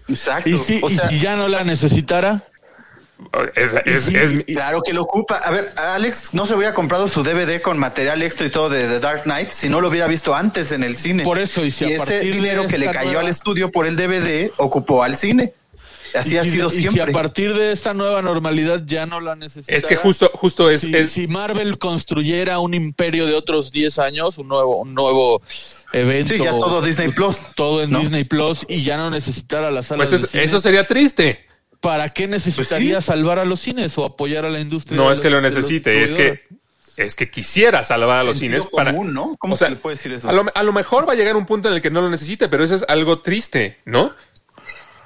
Exacto. Y si, o y sea, si ya no la necesitara, Es, es- sí, es- Claro que lo ocupa. A ver, Alex no se hubiera comprado su DVD con material extra y todo de The Dark Knight si no lo hubiera visto antes en el cine. Por eso, y si a ese partir de dinero que le cayó nueva- al estudio por el DVD ocupó al cine. Así ha y si- sido y si siempre. a partir de esta nueva normalidad ya no la necesita. es que justo, justo es, si, es- si Marvel construyera un imperio de otros 10 años, un nuevo, un nuevo evento. Sí, ya todo Disney Plus. Todo en ¿no? Disney Plus y ya no necesitara las salas pues de es- cine, eso sería triste. ¿Para qué necesitaría Pues salvar a los cines o apoyar a la industria? No es que lo necesite, es que es que quisiera salvar a los Sentido cines para común, ¿no? ¿Cómo o sea, se le puede decir eso? A lo, a lo mejor va a llegar un punto en el que no lo necesite, pero eso es algo triste, ¿no?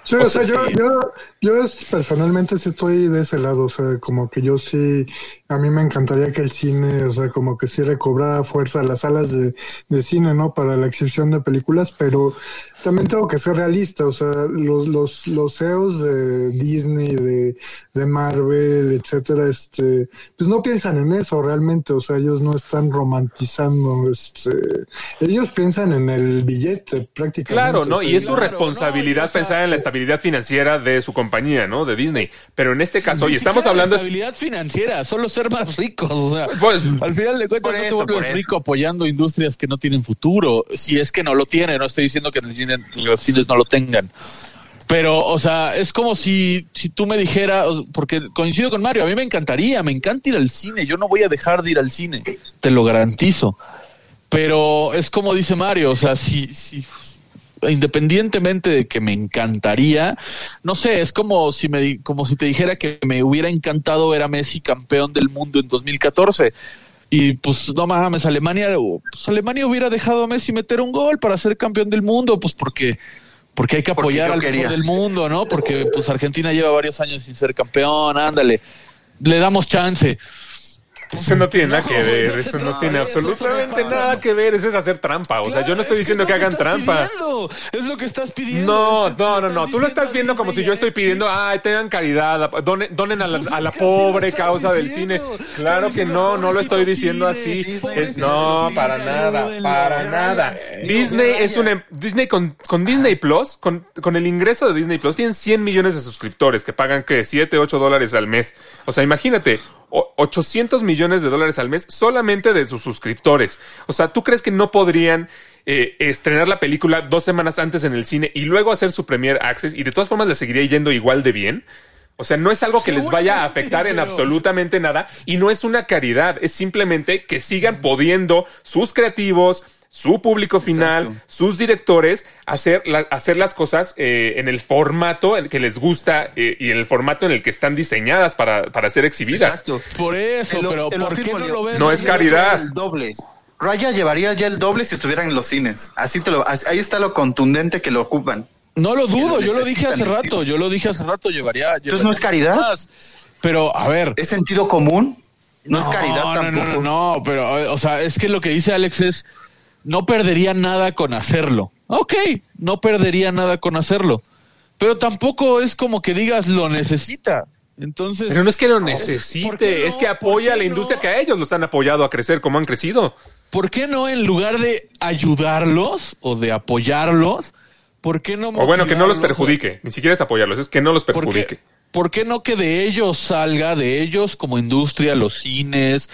Sí, O o sea, sea, yo, sí. yo, yo es- personalmente sí estoy de ese lado, o sea, como que yo sí, a mí me encantaría que el cine, o sea, como que sí recobrara fuerza las salas de, de cine, ¿no? Para la exhibición de películas, pero también tengo que ser realista, o sea, los, los, los CEOs de Disney, de, de Marvel, etcétera, este, pues no piensan en eso realmente, o sea, ellos no están romantizando, este, ellos piensan en el billete prácticamente. Claro, ¿no? Y es su Claro, responsabilidad no, pensar en la estabilidad financiera de su compañía, ¿no? De Disney. Pero en este caso, y estamos hablando... de estabilidad financiera, solo ser más ricos, o sea, Pues, al final de cuentas Por no eso, te vuelves rico apoyando industrias que no tienen futuro, si es que no lo tienen, no estoy diciendo que en el los cines no lo tengan. Pero, o sea, es como si, si tú me dijeras, porque coincido con Mario, a mí me encantaría, me encanta ir al cine, yo no voy a dejar de ir al cine, te lo garantizo. Pero es como dice Mario, o sea, si, si independientemente de que me encantaría, no sé, es como si me como si te dijera que me hubiera encantado ver a Messi campeón del mundo en 2014. Y pues no mames, Alemania, pues Alemania hubiera dejado a Messi meter un gol para ser campeón del mundo, pues porque porque hay que apoyar al mejor del mundo, ¿no? Porque pues Argentina lleva varios años sin ser campeón, ándale. Le damos chance. Eso no tiene nada que ver, eso no tiene absolutamente nada que ver, eso es hacer trampa. O sea, yo no estoy diciendo que hagan trampa. Es lo que estás pidiendo. No, no, no, no. Tú lo estás viendo como si yo estoy ¿eh? pidiendo, ay, tengan caridad, donen, donen a la, a la Pues pobre causa del cine. Claro que no, no lo estoy diciendo así. Es- no, para nada, para nada. Disney es un em- Disney con, con Disney Plus, con, con el ingreso de Disney Plus, tienen 100 millones de suscriptores que pagan que 7, 8 dólares al mes. O sea, imagínate. O- 800 millones de dólares al mes solamente de sus suscriptores. O sea, ¿tú crees que no podrían eh, estrenar la película dos semanas antes en el cine y luego hacer su premier access y de todas formas le seguiría yendo igual de bien? O sea, no es algo que les vaya a afectar en absolutamente nada y no es una caridad, es simplemente que sigan pudiendo sus creativos, su público final, Exacto. sus directores hacer, la- hacer las cosas eh, en el formato en que les gusta eh, y en el formato en el que están diseñadas para, para ser exhibidas. Exacto. Por eso, pero ¿por qué no lo ves? No es caridad. El doble. Raya llevaría ya el doble si estuvieran en los cines. Así te lo, ahí está lo contundente que lo ocupan. No lo dudo, lo yo lo dije hace rato, yo lo dije hace rato, llevaría. Entonces, ¿no es caridad? más. Pero, a ver. ¿Es sentido común? No, es caridad no, tampoco. No, no, no, pero, o sea, es que lo que dice Alex es, no perdería nada con hacerlo. Ok, no perdería nada con hacerlo. Pero tampoco es como que digas lo necesita. Entonces, Pero no es que lo ¿por qué necesite, no? es que ¿Por apoya a la industria no? que a ellos los han apoyado a crecer como han crecido. ¿por qué no en lugar de ayudarlos o de apoyarlos, por qué no O bueno, que no los perjudique, ni siquiera es apoyarlos, es que no los ¿Por perjudique. Por qué no que de ellos salga, de ellos como industria, los cines,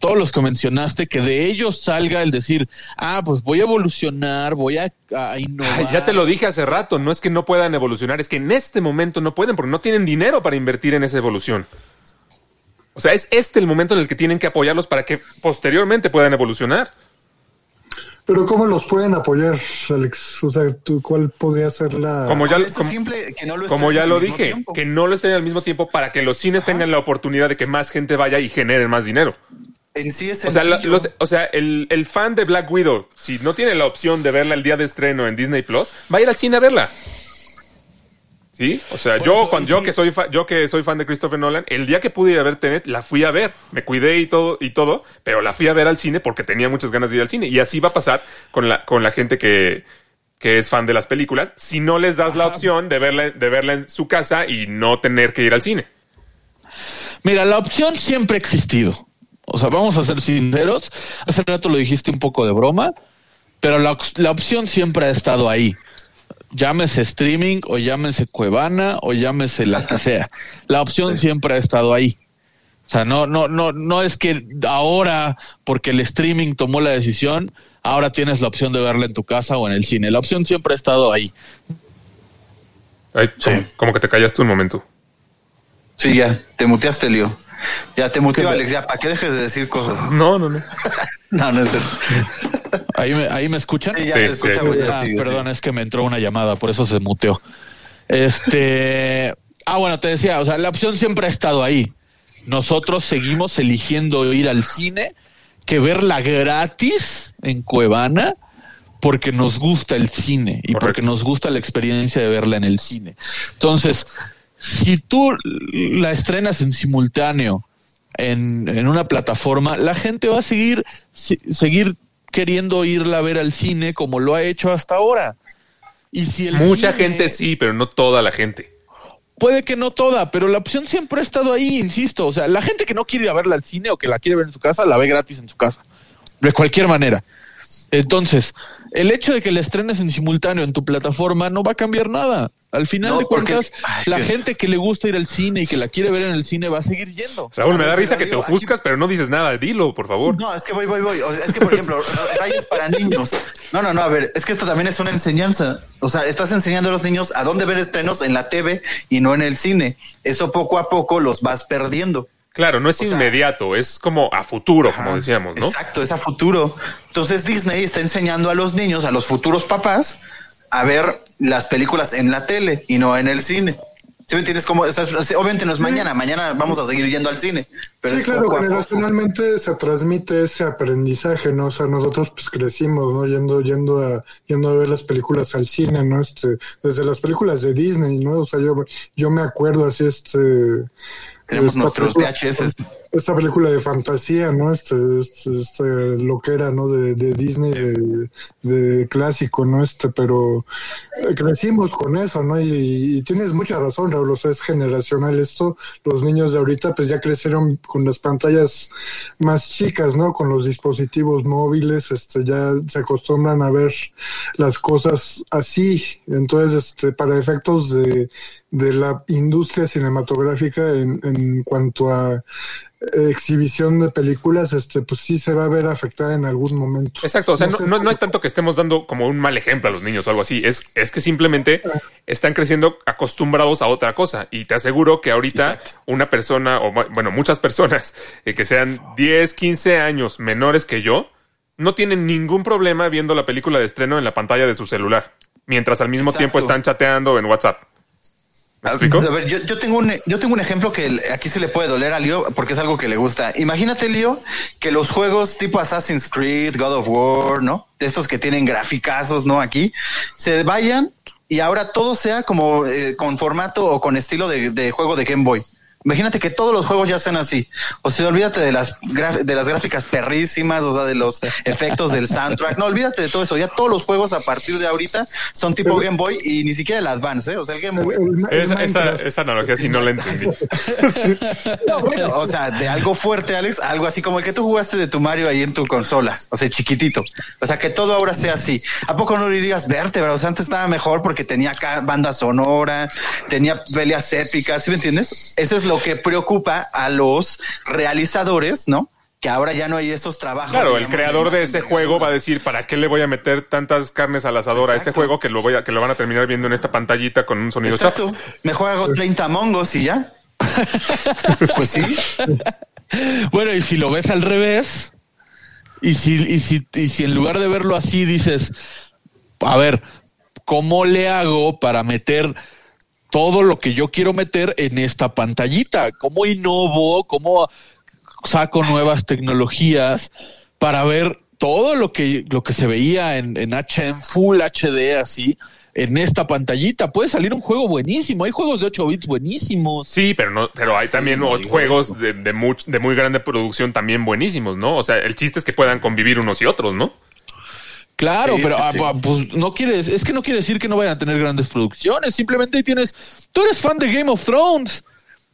todos los que mencionaste, que de ellos salga el decir, ah, pues voy a evolucionar, voy a, innovar. Ya te lo dije hace rato, no es que no puedan evolucionar, es que en este momento no pueden porque no tienen dinero para invertir en esa evolución. O sea, es este el momento en el que tienen que apoyarlos para que posteriormente puedan evolucionar. Pero ¿cómo los pueden apoyar, Alex? O sea, ¿tú, ¿cuál podría ser la...? Como ya, como, simple, que no lo como ya lo dije, tiempo. que no lo estén al mismo tiempo para que los cines tengan la oportunidad de que más gente vaya y generen más dinero. En sí es O sea, los- o sea el, el fan de Black Widow, si no tiene la opción de verla el día de estreno en Disney Plus, va a ir al cine a verla. ¿Sí? O sea, Por yo, eso, cuando, yo, que soy fa- yo que soy fan de Christopher Nolan, el día que pude ir a ver Tenet, la fui a ver. Me cuidé y todo, y todo, pero la fui a ver al cine porque tenía muchas ganas de ir al cine. Y así va a pasar con la, con la gente que, que es fan de las películas, si no les das la opción de verla, de verla en su casa y no tener que ir al cine. Mira, la opción siempre ha existido. O sea, vamos a ser sinceros. Hace rato lo dijiste un poco de broma, pero la, la opción siempre ha estado ahí. Llámese streaming o llámese Cuevana o llámese la que sea. La opción siempre ha estado ahí. O sea, no, no, no, no es que ahora, porque el streaming tomó la decisión, ahora tienes la opción de verla en tu casa o en el cine. La opción siempre ha estado ahí. Ay, como, como que te callaste un momento. Sí, ya, te muteaste, Leo. Ya te muteó. Alex, ya, para que dejes de decir cosas. No, no, no. No, no es eso. Ahí me, ahí me escuchan. Sí, ya Sí, te sí, escuchamos. sí. ya, Ah, sigue, perdón, es que me entró una llamada, por eso se muteó. Este. Ah, bueno, te decía, o sea, la opción siempre ha estado ahí. Nosotros seguimos eligiendo ir al cine que verla gratis en Cuevana porque nos gusta el cine y Correcto. porque nos gusta la experiencia de verla en el cine. Entonces, si tú la estrenas en simultáneo en, en una plataforma, la gente va a seguir, si- seguir queriendo irla a ver al cine como lo ha hecho hasta ahora. Y si el Mucha cine- gente sí, pero no toda la gente. Puede que no toda, pero la opción siempre ha estado ahí, insisto. O sea, la gente que no quiere ir a verla al cine o que la quiere ver en su casa, la ve gratis en su casa. De cualquier manera. Entonces, el hecho de que la estrenes en simultáneo en tu plataforma no va a cambiar nada. Al final No, de porque- cuentas, Ay, la que- gente que le gusta ir al cine y que la quiere ver en el cine va a seguir yendo. Raúl, me da risa que te ofuscas, pero no dices nada. Dilo, por favor. No, es que voy, voy, voy. O sea, es que, por ejemplo, rayas para niños. No, no, no, a ver, es que esto también es una enseñanza. O sea, estás enseñando a los niños a dónde ver estrenos en la TV y no en el cine. Eso poco a poco los vas perdiendo. Claro, no es inmediato, es como a futuro, como decíamos, ¿no? Exacto, es a futuro. Entonces Disney está enseñando a los niños, a los futuros papás, a ver las películas en la tele y no en el cine. ¿Sí me entiendes? Como, o sea, obviamente no es mañana, mañana vamos a seguir yendo al cine. Pero sí, claro, generacionalmente se transmite ese aprendizaje, ¿no? O sea, nosotros pues crecimos, ¿no? Yendo, yendo a, yendo a ver las películas al cine, ¿no? Este, desde las películas de Disney, ¿no? O sea, yo, yo me acuerdo así, este, Tenemos nuestros VHS. Esta película de fantasía, ¿no? Este, este, este loquera, ¿no? De, Disney, de, clásico, ¿no? Este, pero eh, crecimos con eso, ¿no? Y, tienes mucha razón, Raúl, o sea, es generacional esto. Los niños de ahorita, pues ya crecieron con las pantallas más chicas, ¿no? Con los dispositivos móviles, este, ya se acostumbran a ver las cosas así. Entonces, este, para efectos de, de la industria cinematográfica en, en cuanto a exhibición de películas, este, pues sí se va a ver afectada en algún momento. Exacto, o sea, no, no- no es tanto que estemos dando como un mal ejemplo a los niños o algo así, es, es que simplemente están creciendo acostumbrados a otra cosa. Y te aseguro que ahorita una persona, o bu- bueno, muchas personas eh, que sean 10, 15 años menores que yo, no tienen ningún problema viendo la película de estreno en la pantalla de su celular, mientras al mismo Exacto. tiempo están chateando en WhatsApp. A ver, yo, yo tengo un, yo tengo un ejemplo que aquí se le puede doler a Leo porque es algo que le gusta. Imagínate, Leo, que los juegos tipo Assassin's Creed, God of War, ¿no? De estos que tienen graficazos, ¿no? Aquí, se vayan y ahora todo sea como eh, con formato o con estilo de, de juego de Game Boy. Imagínate que todos los juegos ya sean así. O sea, olvídate de las de las gráficas perrísimas, o sea, de los efectos del soundtrack. No, olvídate de todo eso. Ya todos los juegos a partir de ahorita son tipo Game Boy y ni siquiera el Advance, ¿eh? O sea, el Game Boy. el- el Esa, esa, analogía sí no la entendí. No, bueno, o sea, de algo fuerte, Alex, algo así como el que tú jugaste de tu Mario ahí en tu consola, o sea, chiquitito. O sea, que todo ahora sea así. ¿A poco no dirías vértebra? O sea, antes estaba mejor porque tenía acá banda sonora, tenía peleas épicas, ¿sí me entiendes? Eso es lo que preocupa a los realizadores, ¿no? Que ahora ya no hay esos trabajos. Claro, el creador de ese juego va a decir, ¿para qué le voy a meter tantas carnes al asador a este juego que lo voy a, que lo van a terminar viendo en esta pantallita con un sonido? Exacto. Mejor hago 30 mongos y ya. pues sí. Bueno, y si lo ves al revés, y si, y si, y si en lugar de verlo así dices, a ver, ¿cómo le hago para meter todo lo que yo quiero meter en esta pantallita? ¿Cómo innovo? ¿Cómo saco nuevas tecnologías para ver todo lo que, lo que se veía en, en, H, en Full HD así? En esta pantallita puede salir un juego buenísimo. Hay juegos de 8 bits buenísimos. Sí, pero no, pero hay también otros juegos de, de, much- de muy grande producción también buenísimos, ¿no? O sea, el chiste es que puedan convivir unos y otros, ¿no? Claro, Sí, pero sí, ah, sí. pues no quieres, es que no quiere decir que no vayan a tener grandes producciones, simplemente tienes, tú eres fan de Game of Thrones.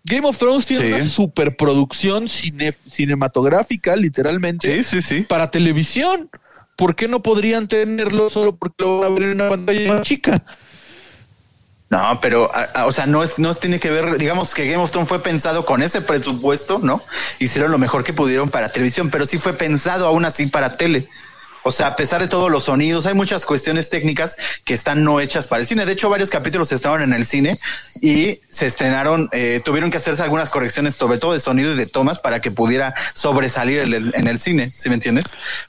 Game of Thrones tiene una superproducción cine- cinematográfica, literalmente, Sí, sí, sí. para televisión. ¿Por qué no podrían tenerlo solo porque lo van a ver en una pantalla más chica? No, pero, a- a- o sea, no es, no tiene que ver, digamos que Game of Thrones fue pensado con ese presupuesto, ¿no? Hicieron lo mejor que pudieron para televisión, pero sí fue pensado aún así para tele. O sea, a pesar de todos los sonidos, hay muchas cuestiones técnicas que están no hechas para el cine. De hecho, varios capítulos estaban en el cine y se estrenaron, eh, tuvieron que hacerse algunas correcciones, sobre todo de sonido y de tomas, para que pudiera sobresalir en el, en el cine, ¿sí me entiendes?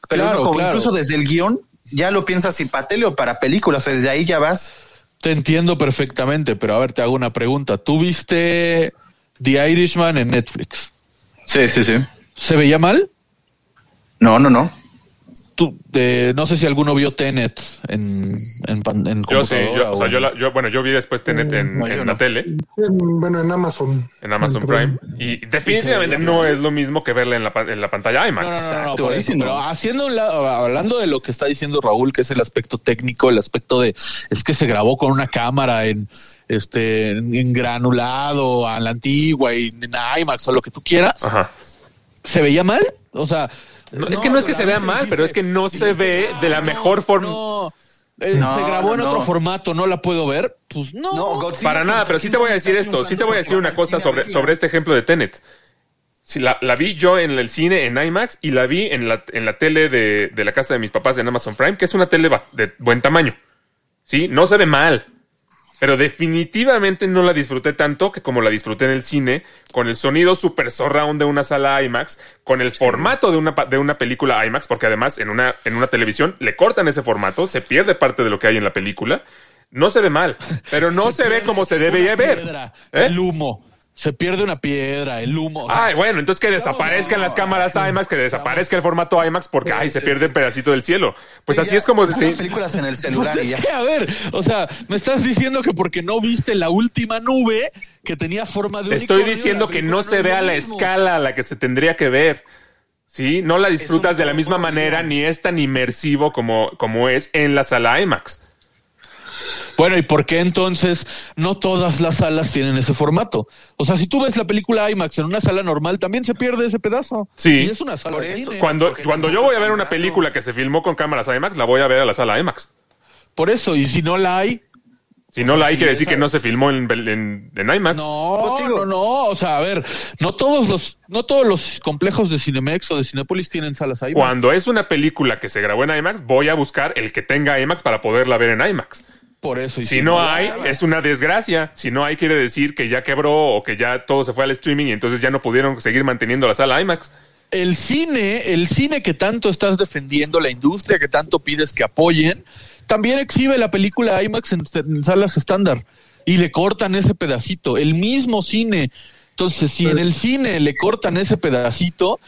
Pero Claro, claro. incluso desde el guion, ya lo piensas si para tele o para películas, o sea, desde ahí ya vas. Te entiendo perfectamente, pero a ver, te hago una pregunta. ¿Tú viste The Irishman en Netflix? Sí, sí, sí. ¿Se veía mal? No, no, no. Tú, eh, no sé si alguno vio Tenet en, en, en Yo sí, yo, o sea, yo, la- yo- bueno, yo vi después Tenet en, No, yo en no. la tele, En- bueno, en Amazon. en Amazon Prime, y definitivamente no es lo mismo que verla en la, en la pantalla IMAX. No, no, no, no, Exacto, por eso, pero haciendo un lado, hablando de lo que está diciendo Raúl, que es el aspecto técnico, el aspecto de es que se grabó con una cámara en este en, en granulado a la antigua y en IMAX o lo que tú quieras, Ajá. ¿se veía mal? O sea, No, es que no es que se vea mal, pero es que no se ve de la mejor forma. No, eh, No, se grabó en no, otro formato, no la puedo ver. Pues no. No, Godzilla Para nada, pero sí te voy a decir esto, sí te voy a decir una cosa sobre, sobre este ejemplo de Tenet. Si la, la vi yo en el cine en IMAX y la vi en la, en la tele de, de la casa de mis papás en Amazon Prime, que es una tele de buen tamaño. Sí, no se ve mal. Pero definitivamente no la disfruté tanto que como la disfruté en el cine, con el sonido super surround de una sala IMAX, con el formato de una, de una película IMAX, porque además en una, en una televisión le cortan ese formato, se pierde parte de lo que hay en la película. No se ve mal, pero no se, ve como se debería ver. piedra, ¿Eh? El humo. Se pierde una piedra, el humo. o sea, Ay, bueno, entonces que desaparezcan las cámaras IMAX, que desaparezca el formato IMAX porque ay, se pierde un pedacito del cielo. Pues así es como Las sí. películas en el Pues celular y es ya. que, a ver, o sea, me estás diciendo que porque no viste la última nube que tenía forma de Estoy unicornio, diciendo que no se es ve lo a la mismo. escala a la que se tendría que ver. Sí, no la disfrutas de la misma manera ni es tan inmersivo como, como es en la sala IMAX. Bueno, ¿y por qué entonces no todas las salas tienen ese formato? O sea, si tú ves la película IMAX en una sala normal, también se pierde ese pedazo. Sí. Y es una sala Por de cine. Cuando, cuando yo voy a ver una película que se filmó con cámaras IMAX, la voy a ver a la sala IMAX. Por eso, y si no la hay, Si no la hay, quiere decir que no se filmó en, en, en IMAX. no, Contigo. no, no. O sea, a ver, no todos los, no todos los complejos de Cinemex o de Cinepolis tienen salas IMAX. Cuando es una película que se grabó en IMAX, voy a buscar el que tenga IMAX para poderla ver en IMAX. Por eso. y Si no hay, es una desgracia. Si no hay, quiere decir que ya quebró o que ya todo se fue al streaming y entonces ya no pudieron seguir manteniendo la sala IMAX. el cine, el cine que tanto estás defendiendo, la industria que tanto pides que apoyen, también exhibe la película IMAX en, en salas estándar y le cortan ese pedacito. El mismo cine. Entonces, si en el cine le cortan ese pedacito,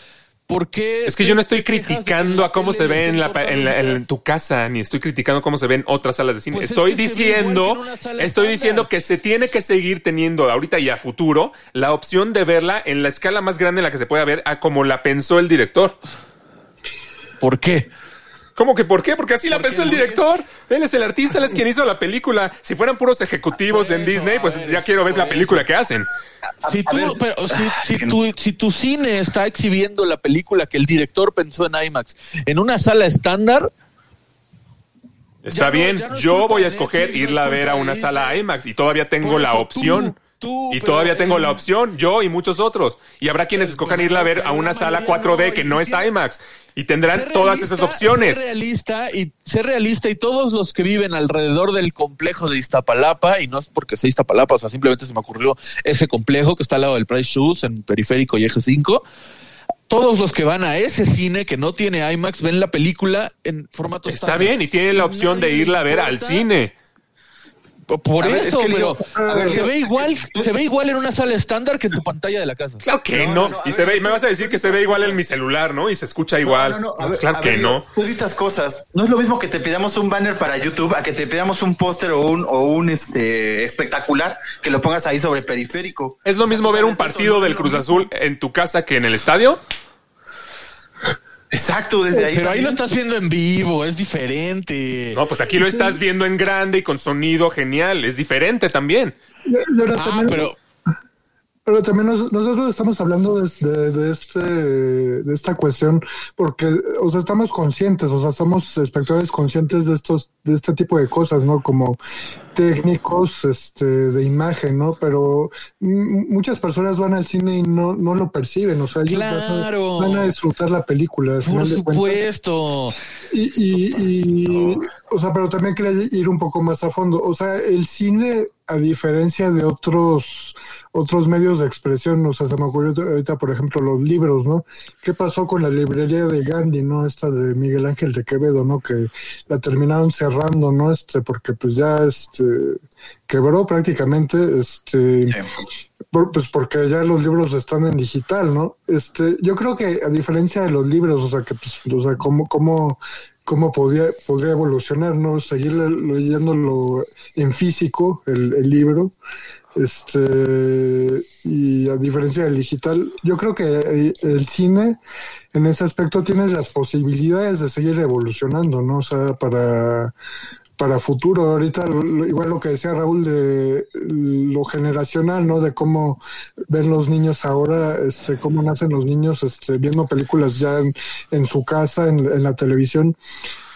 ¿por qué? Es que yo no estoy criticando a cómo se ve en, la, corta en, la- en mitad? tu casa, ni estoy criticando cómo se ve en otras salas de cine. Pues es estoy que diciendo, estoy estándar. diciendo que se tiene que seguir teniendo ahorita y a futuro la opción de verla en la escala más grande en la que se pueda ver, a como la pensó el director. ¿Por qué? ¿Cómo que por qué? Porque así la pensó el director. Él es el artista, él es quien hizo la película. Si fueran puros ejecutivos en Disney, pues ya quiero ver la película que hacen. Si, tú, ver. pero si, tu, si tu cine está exhibiendo la película que el director pensó en IMAX en una sala estándar, Está Ya bien, ya no es yo voy a escoger irla a ver a una sala IMAX y todavía tengo la opción. Tú- y pero todavía tengo la opción, yo y muchos otros. Y habrá quienes escojan irla a ver a una la sala mayoría 4D no, que no es IMAX. Y tendrán todas esas opciones. Ser realista y ser realista y todos los que viven alrededor del complejo de Iztapalapa, y no es porque sea Iztapalapa, o sea, simplemente se me ocurrió ese complejo que está al lado del Price Shoes en Periférico y Eje 5. Todos los que van a ese cine que no tiene IMAX ven la película en formato Está bien, y tienen la opción de irla a ver al cine. Por A ver, eso, es que pero yo- a ver, se ve igual, se ve igual en una sala estándar que en tu pantalla de la casa. Claro que no. No, no, no, a y ver, se ve, me vas a decir que se ve igual en mi celular, ¿no? Y se escucha igual. No, no, no, a Pues ver, claro a que no. Tú dices cosas. No es lo mismo que te pidamos un banner para YouTube a que te pidamos un póster o un, o un este espectacular que lo pongas ahí sobre periférico. Es lo mismo ver un partido del Cruz. Azul en tu casa que en el estadio. Exacto, desde ahí. Pero ahí lo estás viendo en vivo, es diferente. No, pues aquí lo estás viendo en grande y con sonido genial. Es diferente también. Ahora Ah, también, pero pero también nos- nosotros estamos hablando de, de- de este, de esta cuestión porque, o sea, estamos conscientes, o sea, somos espectadores conscientes de estos, de este tipo de cosas, ¿no? Como técnicos, este, de imagen, ¿no? Pero muchas personas van al cine y no, no lo perciben, o sea, ellos van a- Claro. van a disfrutar la película. al por supuesto. Y, y, y, o sea, pero también quería ir un poco más a fondo. O sea, el cine, a diferencia de otros, otros medios de expresión, o sea, se me ocurrió ahorita, por ejemplo, los libros, ¿no? ¿Qué pasó con la librería de Gandhi, ¿no? Esta de Miguel Ángel de Quevedo, ¿no? Que la terminaron cerrando, ¿no? Este, porque pues ya, este, quebró prácticamente, este, por- pues porque ya los libros están en digital, ¿no? Este, yo creo que a diferencia de los libros, o sea, que pues, o sea, cómo, cómo, cómo podía, podría evolucionar, ¿no? Seguir le- leyéndolo en físico, el, el libro, este, y a diferencia del digital, yo creo que eh, el cine, en ese aspecto, tiene las posibilidades de seguir evolucionando, ¿no? O sea, para para futuro. Ahorita, igual lo que decía Raúl de lo generacional, ¿no? De cómo ven los niños ahora, este, cómo nacen los niños este, viendo películas ya en, en su casa, en la televisión.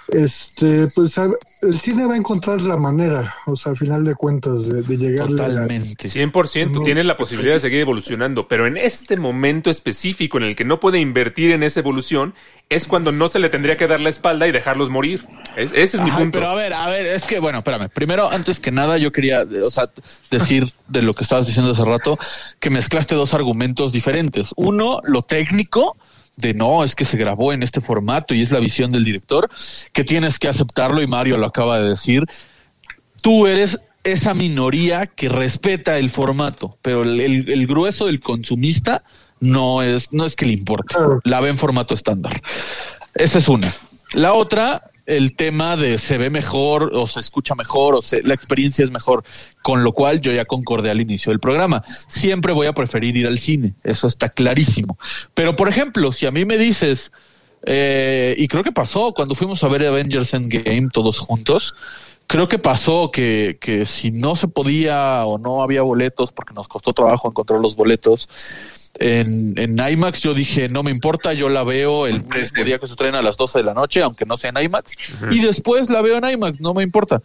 Este, pues a- el cine va a encontrar la manera, o sea, al final de cuentas, de, de llegar Totalmente. 100% No. tiene la posibilidad de seguir evolucionando, pero en este momento específico en el que no puede invertir en esa evolución es cuando no se le tendría que dar la espalda y dejarlos morir. Es- ese es mi punto. Pero a ver, a ver, es que, bueno, espérame. Primero, antes que nada, yo quería, o sea, decir de lo que estabas diciendo hace rato, que mezclaste dos argumentos diferentes. Uno, lo técnico, de no, es que se grabó en este formato y es la visión del director, que tienes que aceptarlo y Mario lo acaba de decir. Tú eres esa minoría que respeta el formato, pero el, el- el grueso del consumista no es, no es que le importe, la ve en formato estándar. Esa es una. La otra, el tema de se ve mejor o se escucha mejor o se- la experiencia es mejor, con lo cual yo ya concordé al inicio del programa. Siempre voy a preferir ir al cine, eso está clarísimo. Pero, por ejemplo, si a mí me dices, eh, y creo que pasó cuando fuimos a ver Avengers Endgame todos juntos, creo que pasó que, que si no se podía o no había boletos, porque nos costó trabajo encontrar los boletos, en, en IMAX yo dije, no me importa, yo la veo el mismo día que se estrena a las 12 de la noche, aunque no sea en IMAX, y después la veo en IMAX, no me importa.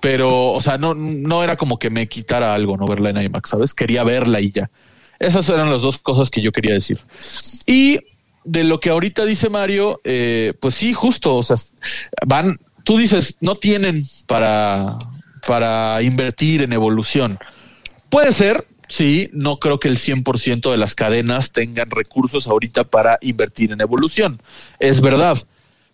Pero, o sea, no, no era como que me quitara algo no verla en IMAX, ¿sabes? Quería verla y ya. Esas eran las dos cosas que yo quería decir. Y de lo que ahorita dice Mario, eh, pues sí, justo, o sea, van, tú dices, no tienen para, para invertir en evolución. Puede ser, sí, no creo que el 100% de las cadenas tengan recursos ahorita para invertir en evolución. Es verdad.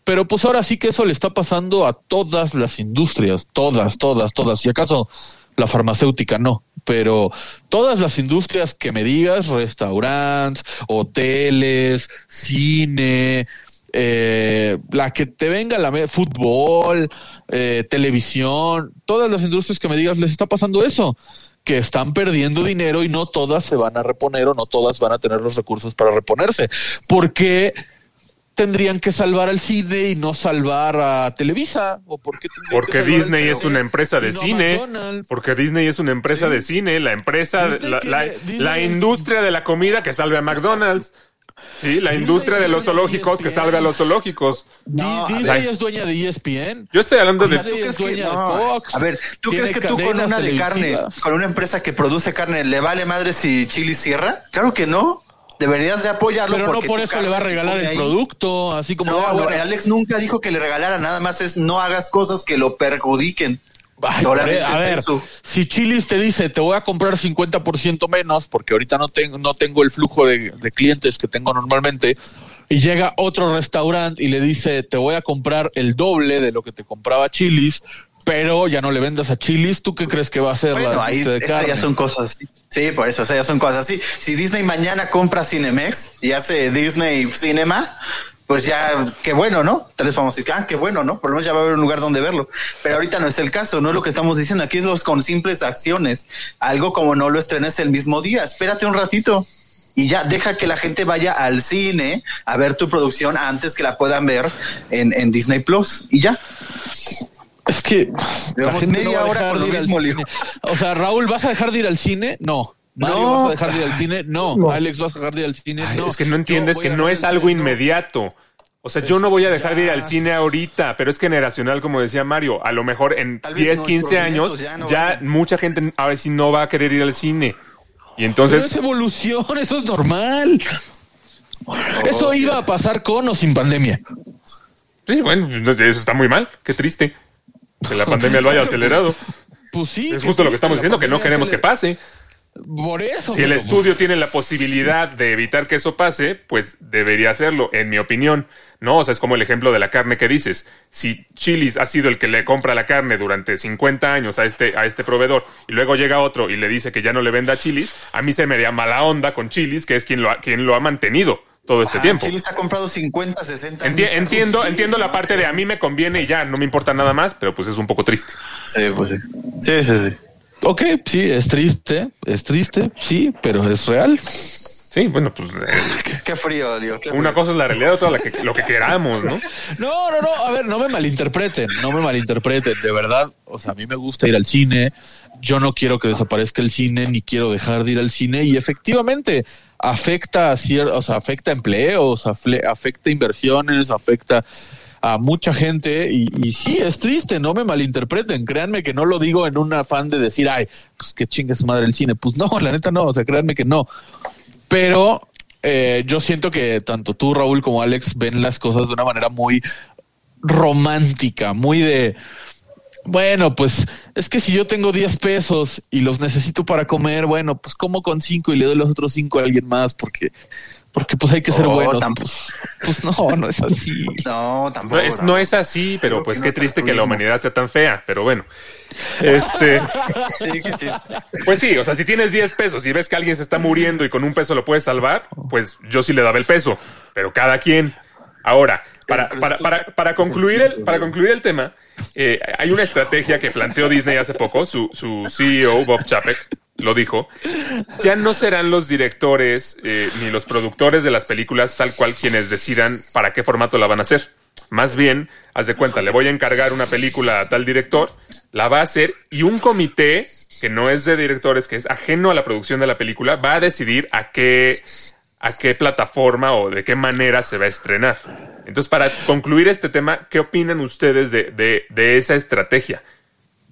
Pero pues ahora sí que eso le está pasando a todas las industrias, todas, todas, todas. Y acaso la farmacéutica no, pero todas las industrias que me digas, restaurantes, hoteles, cine, eh, la que te venga la fútbol, eh, televisión, todas las industrias que me digas les está pasando eso, que están perdiendo dinero y no todas se van a reponer o no todas van a tener los recursos para reponerse, porque tendrían que salvar al cine y no salvar a Televisa o por qué Porque Disney es una empresa de no cine. McDonald's? Porque Disney es una empresa de cine. La empresa, la industria de la comida que salve a McDonald's. Sí, la industria de los zoológicos que salve a los zoológicos. No, Disney es dueña de E ESPN. Yo estoy hablando de. Disney es que- dueña de no, Fox. A ver, ¿tú crees que tú con una de carne, con una empresa que produce carne, le vale madre si Chili cierra? Claro que no. Deberías de apoyarlo. Pero no por eso le va a regalar el ahí. producto, así como No, Alex nunca dijo que le regalara, nada más es no hagas cosas que lo perjudiquen. Ay, a ver, eso. si Chilis te dice te voy a comprar 50% menos porque ahorita no tengo no tengo el flujo de, de clientes que tengo normalmente y llega otro restaurante y le dice te voy a comprar el doble de lo que te compraba Chilis, pero ya no le vendas a Chilis, ¿tú qué crees que va a hacer Bueno, la ahí de ya son cosas así. Sí, por eso, esas ya son cosas así. Si Disney mañana compra Cinemex y hace Disney Cinema, pues ya, qué bueno, ¿no? Tal vez vamos a decir, ah, qué bueno, ¿no? Por lo menos ya va a haber un lugar donde verlo. Pero ahorita no es el caso, no es lo que estamos diciendo. Aquí es los con simples acciones. Algo como no lo estrenes el mismo día. Espérate un ratito. Y ya deja que la gente vaya al cine a ver tu producción antes que la puedan ver en, en Disney Plus. Y ya. Es que la gente media no va a hora dejar con de lo ir al cine. O sea, Raúl, ¿vas a dejar de ir al cine? No. Mario, No. ¿vas a dejar de ir al cine? No. No. Alex, ¿vas a dejar de ir al cine? No. Es que no entiendes que no es algo inmediato. O sea, yo no voy a dejar de ir al cine ahorita, pero es generacional, como decía Mario. A lo mejor en Tal vez 10, nuestros 15 años, ya no ya van. mucha gente ahora sí no va a querer ir al cine. Y Pero entonces, es evolución, eso es normal. Eso iba a pasar con o sin pandemia. sí, bueno, eso está muy mal. Qué triste que la pandemia lo haya acelerado. Pues sí. Es justo lo que estamos diciendo, que no queremos que pase. Por eso. Si el estudio tiene la posibilidad de evitar que eso pase, pues debería hacerlo, en mi opinión. No, o sea, es como el ejemplo de la carne que dices. Si Chilis ha sido el que le compra la carne durante 50 años a este, a este proveedor y luego llega otro y le dice que ya no le venda a Chilis, a mí se me da mala onda con Chilis, que es quien lo ha, quien lo ha mantenido todo este Ah, tiempo. Chile está comprado 50, 60 Enti- años. entiendo, entiendo la parte de a mí me conviene y ya, no me importa nada más, pero pues es un poco triste. Sí, pues sí. Sí, sí, sí. Ok, sí, es triste, es triste, sí, pero es real. Sí, bueno, pues eh, Qué, qué frío, Dios. qué una cosa es la realidad, otra la que, lo que queramos, ¿no? No, no, no, a ver, no me malinterpreten, no me malinterpreten, de verdad, o sea, a mí me gusta ir al cine, yo no quiero que desaparezca el cine, ni quiero dejar de ir al cine, y efectivamente afecta a cier- o sea, afecta empleos, afle- afecta inversiones, afecta a mucha gente, y, y sí, es triste, no me malinterpreten, créanme que no lo digo en un afán de decir, ay, pues que chingue su madre el cine, pues no, la neta no, o sea, créanme que no, pero eh, yo siento que tanto tú, Raúl, como Alex ven las cosas de una manera muy romántica, muy de, bueno, pues es que si yo tengo 10 pesos y los necesito para comer, bueno, pues como con 5 y le doy los otros 5 a alguien más porque, porque pues hay que ser No, buenos. tampoco. Pues, pues no, no es así. No, tampoco. No es, no es así, pero Creo pues que qué no triste que la humanidad sea tan fea, pero bueno. Este, Sí, que sí. pues sí, o sea, si tienes 10 pesos y ves que alguien se está muriendo y con un peso lo puedes salvar, pues yo sí le daba el peso, pero cada quien. Ahora, para, para, para, para concluir, el, para concluir el tema, eh, hay una estrategia que planteó Disney hace poco, su, su CEO, Bob Chapek, lo dijo, ya no serán los directores eh, ni los productores de las películas tal cual quienes decidan para qué formato la van a hacer. Más bien, haz de cuenta, le voy a encargar una película a tal director, la va a hacer y un comité que no es de directores, que es ajeno a la producción de la película, va a decidir a qué, a qué plataforma o de qué manera se va a estrenar. Entonces, para concluir este tema, ¿qué opinan ustedes de, de, de esa estrategia?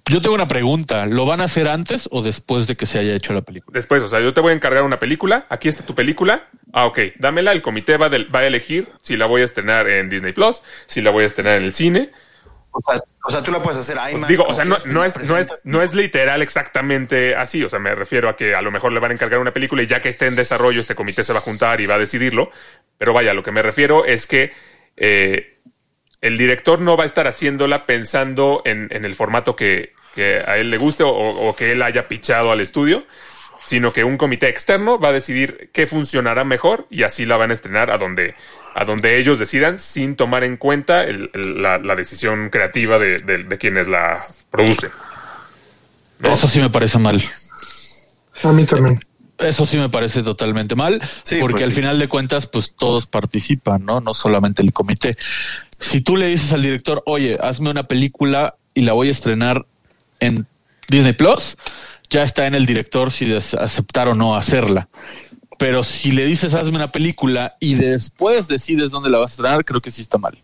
Yo tengo una pregunta, ¿lo van a hacer antes o después de que se haya hecho la película? Después, o sea, yo te voy a encargar una película, aquí está tu película, ah, ok, dámela, el comité va, del- va a elegir si la voy a estrenar en Disney Plus, si la voy a estrenar en el cine. O sea, o sea, tú la puedes hacer IMAX. Digo, o sea, no, es, no, es, no es literal exactamente así, o sea, me refiero a que a lo mejor le van a encargar una película y ya que esté en desarrollo, este comité se va a juntar y va a decidirlo, pero vaya, lo que me refiero es que eh, el director no va a estar haciéndola pensando en, en el formato que, que a él le guste o, o que él haya pichado al estudio, sino que un comité externo va a decidir qué funcionará mejor y así la van a estrenar a donde, a donde ellos decidan sin tomar en cuenta el- el- la, la decisión creativa de, de- de quienes la producen. ¿no? Eso sí me parece mal. A mí también. Eso sí me parece totalmente mal, Sí, porque pues al sí. final de cuentas, pues todos participan, ¿no? No solamente el comité. Si tú le dices al director, oye, hazme una película y la voy a estrenar en Disney Plus, ya está en el director si aceptar o no hacerla. Pero si le dices, hazme una película y después decides dónde la vas a estrenar, creo que sí está mal.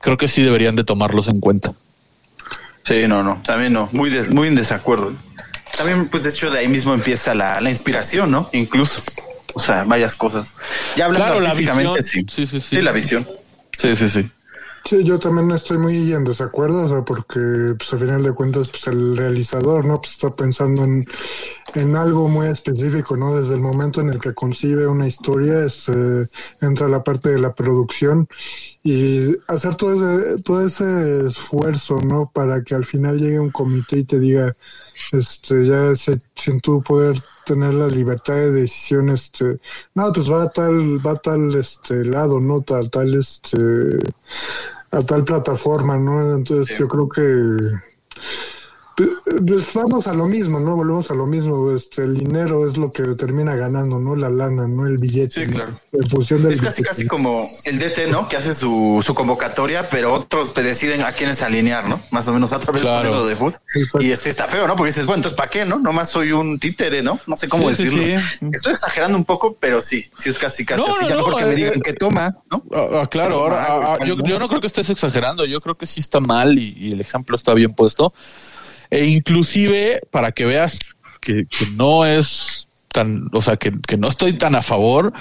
Creo que sí deberían de tomarlos en cuenta. Sí, no, no, también no, muy, de- muy en desacuerdo. También, pues de hecho, de ahí mismo empieza la, la inspiración, ¿no? Incluso, o sea, varias cosas. Ya hablando Claro, la visión. sí. Sí, sí, sí. Sí, la visión. Sí, sí, sí. Sí, yo también estoy muy en desacuerdo, o sea, porque pues, al final de cuentas, pues el realizador, ¿no? Pues está pensando en, en algo muy específico, ¿no? Desde el momento en el que concibe una historia, es, eh, entra la parte de la producción y hacer todo ese, todo ese esfuerzo, ¿no? Para que al final llegue un comité y te diga, este, ya se- sin tú poder tener la libertad de decisión, este, no, pues va a tal, va a tal, este, lado, ¿no? Tal, tal, este, a tal plataforma, ¿no? Entonces yo creo que pues vamos a lo mismo, ¿no? Volvemos a lo mismo, este, el dinero es lo que termina ganando, ¿no? La lana, ¿no? El billete. Sí, ¿no? claro. En función del Es casi, billete. casi como el DT, ¿no? Que hace su, su convocatoria, pero otros te deciden a quiénes alinear, ¿no? Más o menos a través Claro. de lo de foot. Exacto. Y este está feo, ¿no? Porque dices, bueno, entonces ¿para qué, no? Nomás soy un títere, ¿no? No sé cómo Sí, decirlo. sí. Estoy exagerando un poco, pero sí, sí es casi casi No, así. no, ya no, mejor que me eh, digan eh, que toma, ¿no? Ah, ah, claro, ahora Toma ah, ah, yo, ¿no? yo no creo que estés exagerando, yo creo que sí está mal y, y el ejemplo está bien puesto. E inclusive para que veas que, no es tan, o sea, que, que no estoy tan a favor,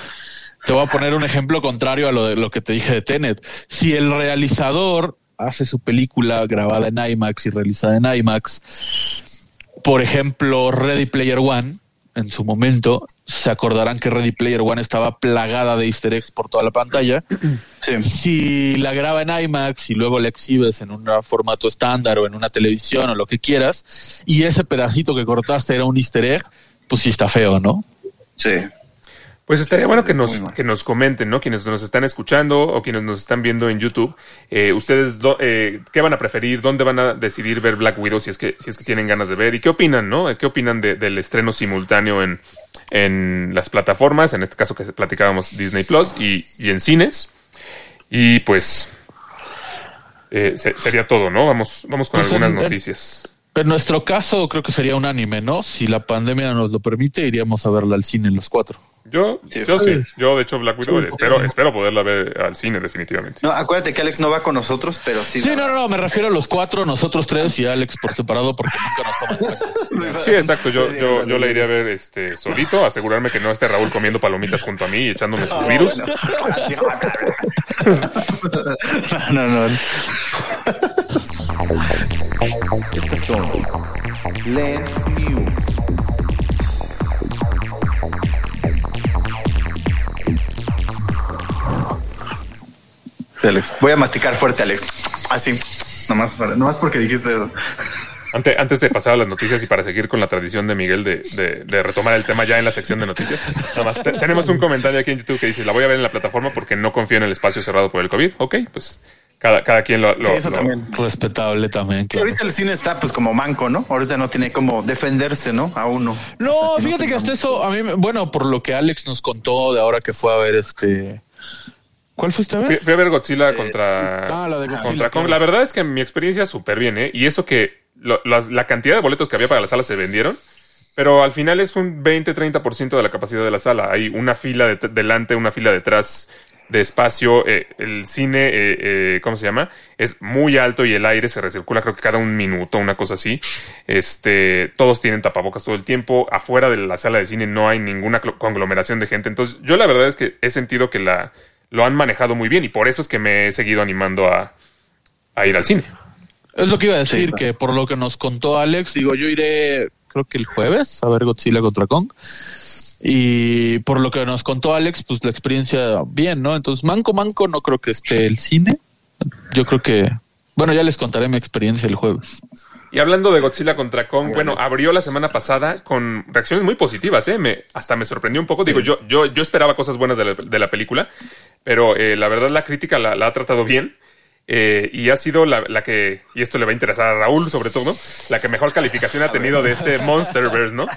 te voy a poner un ejemplo contrario a lo de lo que te dije de Tenet. Si el realizador hace su película grabada en IMAX y realizada en IMAX, por ejemplo, Ready Player One, en su momento, se acordarán que Ready Player One estaba plagada de easter eggs por toda la pantalla. Sí. Si la graba en IMAX y luego la exhibes en un formato estándar o en una televisión o lo que quieras, y ese pedacito que cortaste era un easter egg, pues sí está feo, ¿no? Sí. Pues estaría bueno que nos, que nos comenten, ¿no? Quienes nos están escuchando o quienes nos están viendo en YouTube, eh, ustedes do- eh, qué van a preferir, dónde van a decidir ver Black Widow si es que, si es que tienen ganas de ver y qué opinan, ¿no? ¿Qué opinan de- del estreno simultáneo en, en las plataformas, en este caso que platicábamos Disney Plus y, y en cines? Y pues eh, se- sería todo, ¿no? Vamos, vamos con Pues algunas en- en- noticias. En nuestro caso creo que sería un anime, ¿no? Si la pandemia nos lo permite, iríamos a verla al cine los cuatro. Yo, Sí. yo sí, yo de hecho Black Widow Sí. espero, espero poderla ver al cine definitivamente. No, acuérdate que Alex no va con nosotros, pero sí. Sí, no, no, no, me refiero a los cuatro, nosotros tres y Alex por separado porque nunca nos toman. Sí, exacto. Yo, yo, yo la iría a ver este solito, asegurarme que no esté Raúl comiendo palomitas junto a mí y echándome sus virus. No, no, no. Estas son Lens News. Alex. Voy a masticar fuerte, Alex. Así. Nomás, para- nomás porque dijiste eso. Ante- antes de pasar a las noticias y para seguir con la tradición de Miguel de, de- de retomar el tema ya en la sección de noticias, nada más te- tenemos un comentario aquí en YouTube que dice, la voy a ver en la plataforma porque no confío en el espacio cerrado por el COVID. Ok, pues cada, cada quien lo... lo- Sí, eso lo- también. Respetable también, Sí, claro. ahorita el cine está pues como manco, ¿no? Ahorita no tiene como defenderse, ¿no? A uno. No, fíjate que hasta eso, a mí, me- bueno, por lo que Alex nos contó de ahora que fue a ver este... ¿Cuál fuiste a ver? fui a ver Godzilla contra, ah, la de Godzilla, contra Kong. La verdad es que mi experiencia súper bien, ¿eh? Y eso que lo- las- la cantidad de boletos que había para la sala se vendieron, pero al final es un 20-30% de la capacidad de la sala. Hay una fila de- delante, una fila detrás de espacio. eh, el cine, eh, eh, ¿cómo se llama? Es muy alto y el aire se recircula creo que cada un minuto, una cosa así. Este, todos tienen tapabocas todo el tiempo. Afuera de la sala de cine no hay ninguna conglomeración de gente. Entonces, yo la verdad es que he sentido que la lo han manejado muy bien y por eso es que me he seguido animando a, a ir al cine. Es lo que iba a decir, Sí. que por lo que nos contó Alex, digo, yo iré, creo que el jueves, a ver Godzilla contra Kong. Y por lo que nos contó Alex, pues la experiencia bien, ¿no? Entonces, Manco Manco no creo que esté el cine. Yo creo que, bueno, ya les contaré mi experiencia el jueves. Y hablando de Godzilla contra Kong, bueno, abrió la semana pasada con reacciones muy positivas, ¿eh? Me, hasta me sorprendió un poco. Digo, yo, yo, yo esperaba cosas buenas de la, de la película, pero eh, la verdad la crítica la, la ha tratado bien. eh, y ha sido la, la que, y esto le va a interesar a Raúl sobre todo, la que mejor calificación ha tenido de este Monsterverse, ¿no?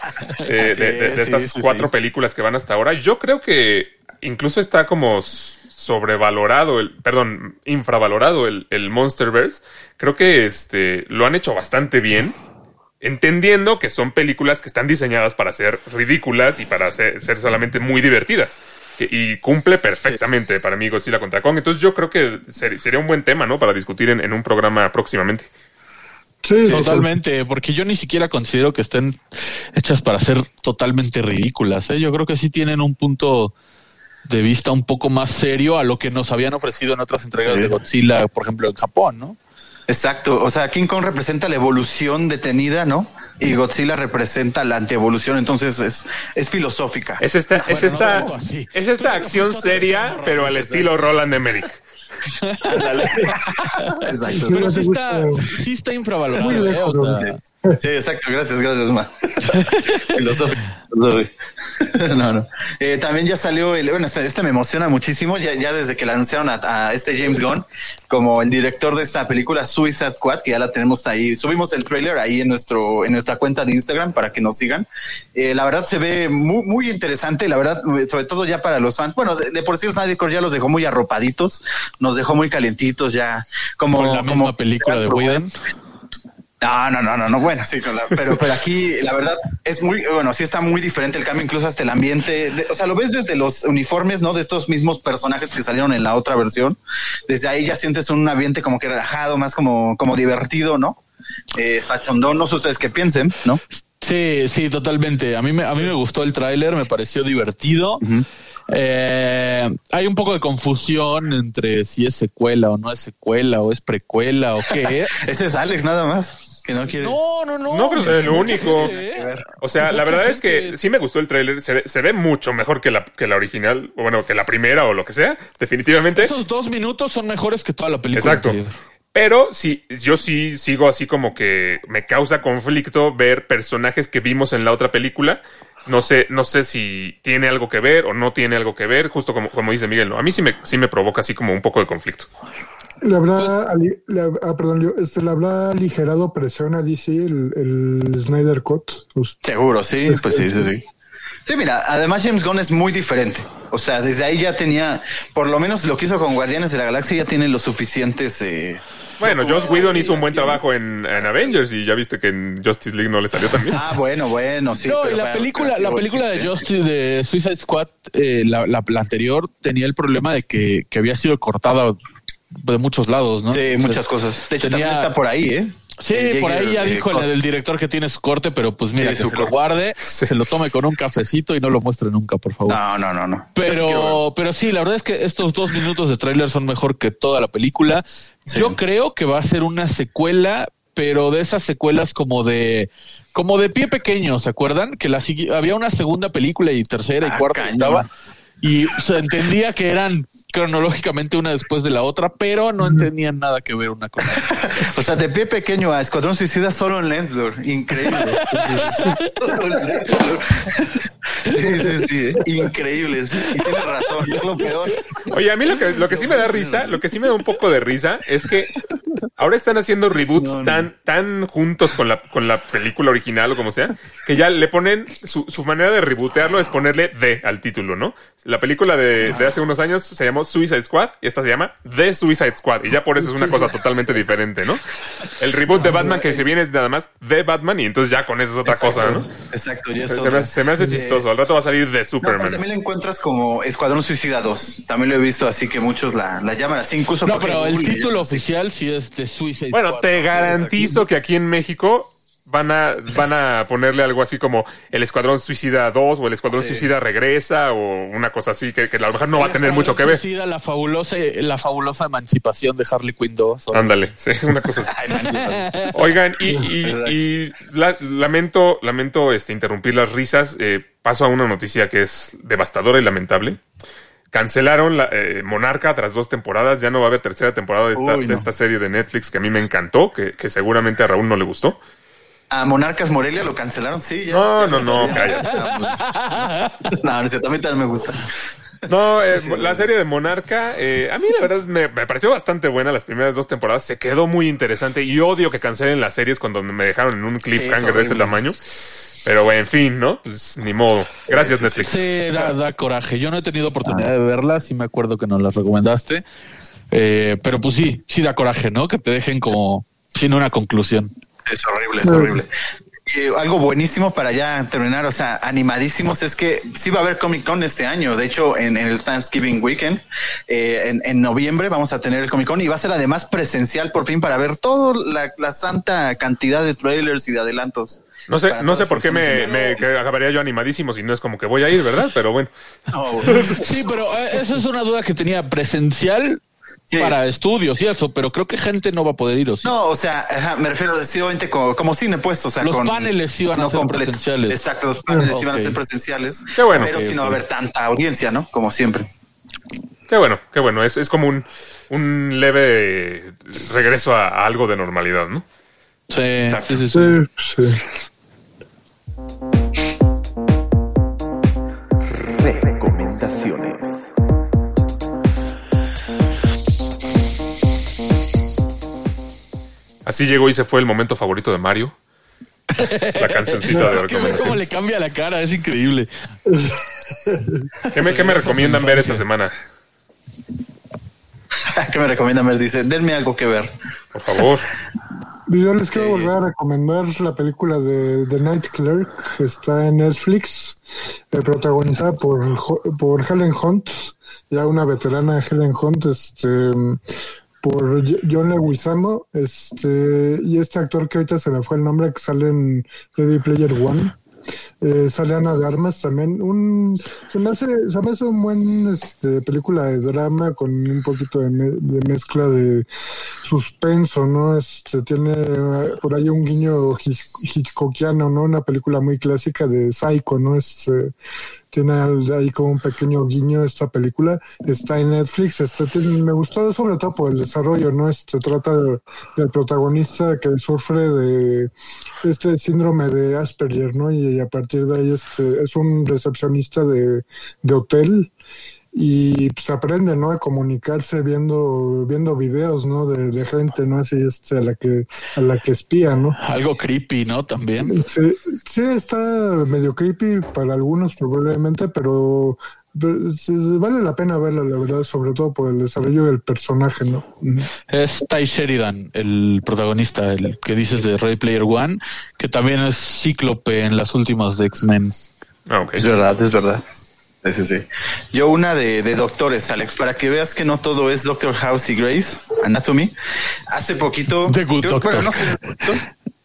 Eh, de, de- de Sí, estas sí, cuatro sí. películas que van hasta ahora. Yo creo que incluso está como sobrevalorado, el, perdón, infravalorado el, el Monsterverse. Creo que este lo han hecho bastante bien. Entendiendo que son películas que están diseñadas para ser ridículas y para ser, ser solamente muy divertidas. Que- y cumple perfectamente para mí Godzilla contra Kong. Entonces yo creo que ser- sería un buen tema, ¿no? Para discutir en, en un programa próximamente. Sí, Totalmente, porque yo ni siquiera considero que estén hechas para ser totalmente ridículas. ¿eh? Yo creo que sí tienen un punto de vista un poco más serio a lo que nos habían ofrecido en otras entregas Sí. de Godzilla, por ejemplo, en Japón, ¿no? Exacto, o sea, King Kong representa la evolución detenida, ¿no? Y Godzilla representa la antievolución, entonces es, es filosófica. Es esta, es Bueno, no esta, es esta acción seria, pero al estilo Roland Emmerich. Exacto. Pero sí está, sí está infravalorado. Muy ¿eh? Sí, exacto, gracias, gracias, Ma. Filosófico. filosófico. No, no. Eh, también ya salió, el, bueno, este, este me emociona muchísimo, ya, ya desde que le anunciaron a, a este James Gunn como el director de esta película Suicide Squad, que ya la tenemos ahí. Subimos el trailer ahí en nuestro, en nuestra cuenta de Instagram para que nos sigan. Eh, la verdad se ve muy, muy interesante, la verdad, sobre todo ya para los fans. Bueno, de, de por sí Snyder ya los dejó muy arropaditos, nos dejó muy calientitos ya, como con la como- misma película de Whedon. No, no, no, no, no, bueno, sí, con la- pero, pero aquí la verdad es muy, bueno, sí está muy diferente el cambio, incluso hasta el ambiente, de- o sea, lo ves desde los uniformes, ¿no? De estos mismos personajes que salieron en la otra versión, desde ahí ya sientes un ambiente como que relajado, más como, como divertido, ¿no? Eh, fachondón, no sé ustedes qué piensen, ¿no? Sí, sí, totalmente. A mí me, a mí me gustó el tráiler, me pareció divertido. Eh, hay un poco de confusión entre si es secuela o no es secuela o es precuela o qué. Ese es Alex nada más, que no quiere. No, no, no. No creo que sea el único. ¿eh? O sea, la verdad es que sí me gustó el tráiler. Se, ve- se ve mucho mejor que la, que la original, o bueno, que la primera o lo que sea, definitivamente. Esos dos minutos son mejores que toda la película. Exacto. anterior. Pero sí, yo sí sigo así como que me causa conflicto ver personajes que vimos en la otra película. No sé, no sé si tiene algo que ver o no tiene algo que ver, justo como, como dice Miguel, ¿no? A mí sí me, sí me provoca así como un poco de conflicto. Le habrá, ali- le, ah, perdón, este, le habrá aligerado presión a DC el, el Snyder Cut. Pues, Seguro, sí, pues sí, sí, sí. Sí, mira, además James Gunn es muy diferente. O sea, desde ahí ya tenía, por lo menos lo que hizo con Guardianes de la Galaxia ya tiene los suficientes. Eh, Bueno, Joss Whedon hizo un buen trabajo en, en Avengers y ya viste que en Justice League no le salió tan bien. ah, bueno, bueno, sí. no, pero y la bueno, película, la película de. Justice de Suicide Squad, eh, la, la- la anterior tenía el problema de que, que había sido cortada de muchos lados, ¿no? Sí, Entonces, muchas cosas. De hecho, tenía- también está por ahí, ¿eh? Sí, El por ahí ya eh, dijo el, director que tiene su corte, pero pues mira, Sí, que su se lo guarde, se lo tome con un cafecito y no lo muestre nunca, por favor. No, no, no, no. Pero, pero sí, la verdad es que estos dos minutos de tráiler son mejor que toda la película. Sí. Yo creo que va a ser una secuela, pero de esas secuelas como de, como de pie pequeño, ¿se acuerdan? Que la había una segunda película y tercera y Ah, cuarta y octava, y se entendía que eran cronológicamente una después de la otra, pero no tenían nada que ver una con la otra. O sea, de pie pequeño a Escuadrón Suicida solo en Lensblur. Increíble. Sí, sí, sí. Increíble. sí. Y tienes razón. Es lo peor. Oye, a mí lo que, lo que sí me da risa, lo que sí me da un poco de risa es que ahora están haciendo reboots No, no. tan, tan juntos con la, con la película original o como sea, que ya le ponen, su, su manera de rebootearlo es ponerle The al título, ¿no? La película de, de hace unos años se llamó Suicide Squad y esta se llama The Suicide Squad y ya por eso es una cosa totalmente diferente, ¿no? El reboot de Batman que se viene es nada más The Batman y entonces ya con eso es otra cosa, ¿no? Exacto. ya es Se me, hace- se me hace chistoso. Al rato va a salir No, pero Superman. también lo encuentras como Escuadrón Suicida 2. También lo he visto así que muchos la, la llaman así, incluso. No, pero el título oficial sí es Suicide Bueno, Squad. te garantizo que aquí en México van a, van a ponerle algo así como el Escuadrón Suicida 2 o el Escuadrón Suicida Regresa o una cosa así que, que a lo mejor no va a tener mucho que ver. Suicida, la fabulosa, la fabulosa emancipación de Harley Quinn 2. o- Ándale, sí, una cosa así. Oigan, y, y- y la- lamento, lamento este, interrumpir las risas. eh, paso a una noticia que es devastadora y lamentable. Cancelaron la, eh, Monarca tras dos temporadas. Ya no va a haber tercera temporada de esta, Uy, de no. esta serie de Netflix que a mí me encantó, que, que seguramente a Raúl no le gustó. A Monarcas Morelia lo cancelaron, sí. Ya, No, ya no, no, sabía. cállate. No, no es cierto, a mí también me gusta. No, eh, la serie de Monarca, eh, a mí la verdad me, me pareció bastante buena las primeras dos temporadas. Se quedó muy interesante y odio que cancelen las series cuando me dejaron en un cliffhanger de ese tamaño. Pero bueno, en fin, ¿no? Pues ni modo. Gracias, Netflix. Sí, da, da coraje. Yo no he tenido oportunidad de verlas, sí me acuerdo que nos las recomendaste. Eh, pero pues sí, sí da coraje, ¿no? Que te dejen como sin una conclusión. Es horrible, es horrible. Y eh, algo buenísimo para ya terminar, o sea, animadísimos, es que sí va a haber Comic Con este año. De hecho, en, en el Thanksgiving Weekend, eh, en, en noviembre, vamos a tener el Comic Con y va a ser además presencial por fin para ver toda la, la santa cantidad de trailers y de adelantos. No sé, no sé por qué me, acabaría yo animadísimo si no es como que voy a ir, ¿verdad? Pero bueno. No, güey. Sí, pero eh, eso es una duda que tenía presencial Sí. para estudios y eso, pero creo que gente no va a poder ir, ¿o sí? No, o sea, ajá, me refiero decididamente como, como cine, pues, o sea, Los con- paneles sí van a ser completo. presenciales. Exacto, los paneles van a ser presenciales. Qué bueno. Pero Ok, sí no va a haber tanta audiencia, ¿no? Como siempre. Qué bueno, qué bueno. Es, es como un, un leve regreso a, a algo de normalidad, ¿no? Sí, Exacto. sí, sí, sí. Sí, Así llegó y se fue el momento favorito de Mario. La cancioncita de Es que ve cómo le cambia la cara, es increíble. ¿Qué me, qué me recomiendan ver esta semana? ¿Qué me recomiendan ver? Dice, denme algo que ver. Por favor. Yo les quiero volver a recomendar la película de The Night Clerk, está en Netflix, eh, protagonizada por, Jo- por Helen Hunt, ya una veterana Helen Hunt, este, por John Leguizamo, este, y este actor que ahorita se me fue el nombre, que sale en Ready Player One. Eh, sale Ana de Armas también. Un, se, me hace, se me hace un buen este, película de drama con un poquito de, me- de mezcla de suspenso, ¿no? Este, tiene eh, por ahí un guiño hitch- hitchcockiano, ¿no? Una película muy clásica de Psycho, ¿no? Este, tiene ahí como un pequeño guiño esta película. Está en Netflix. Este, tiene- me gustó sobre todo por el desarrollo, ¿no? Este, trata de- del protagonista que sufre de este síndrome de Asperger, ¿no? Y, a partir de ahí este, es un recepcionista de hotel y pues aprende, ¿no? A comunicarse viendo viendo videos, ¿no? De, de gente, ¿no? Así este, a la que a la que espía, ¿no? Algo creepy, ¿no? También. Sí, sí está medio creepy para algunos probablemente, pero, pero sí, vale la pena verla, la verdad, sobre todo por el desarrollo del personaje, ¿no? Es Ty Sheridan, el protagonista, el que dices de Ready Player One, que también es cíclope en las últimas de X-Men. Ah. Es verdad, es verdad. Sí, sí, sí. Yo una de, de doctores, Alex, para que veas que no todo es Doctor House y Grace Anatomy. Hace poquito... The Good yo- Doctor. bueno, no sé,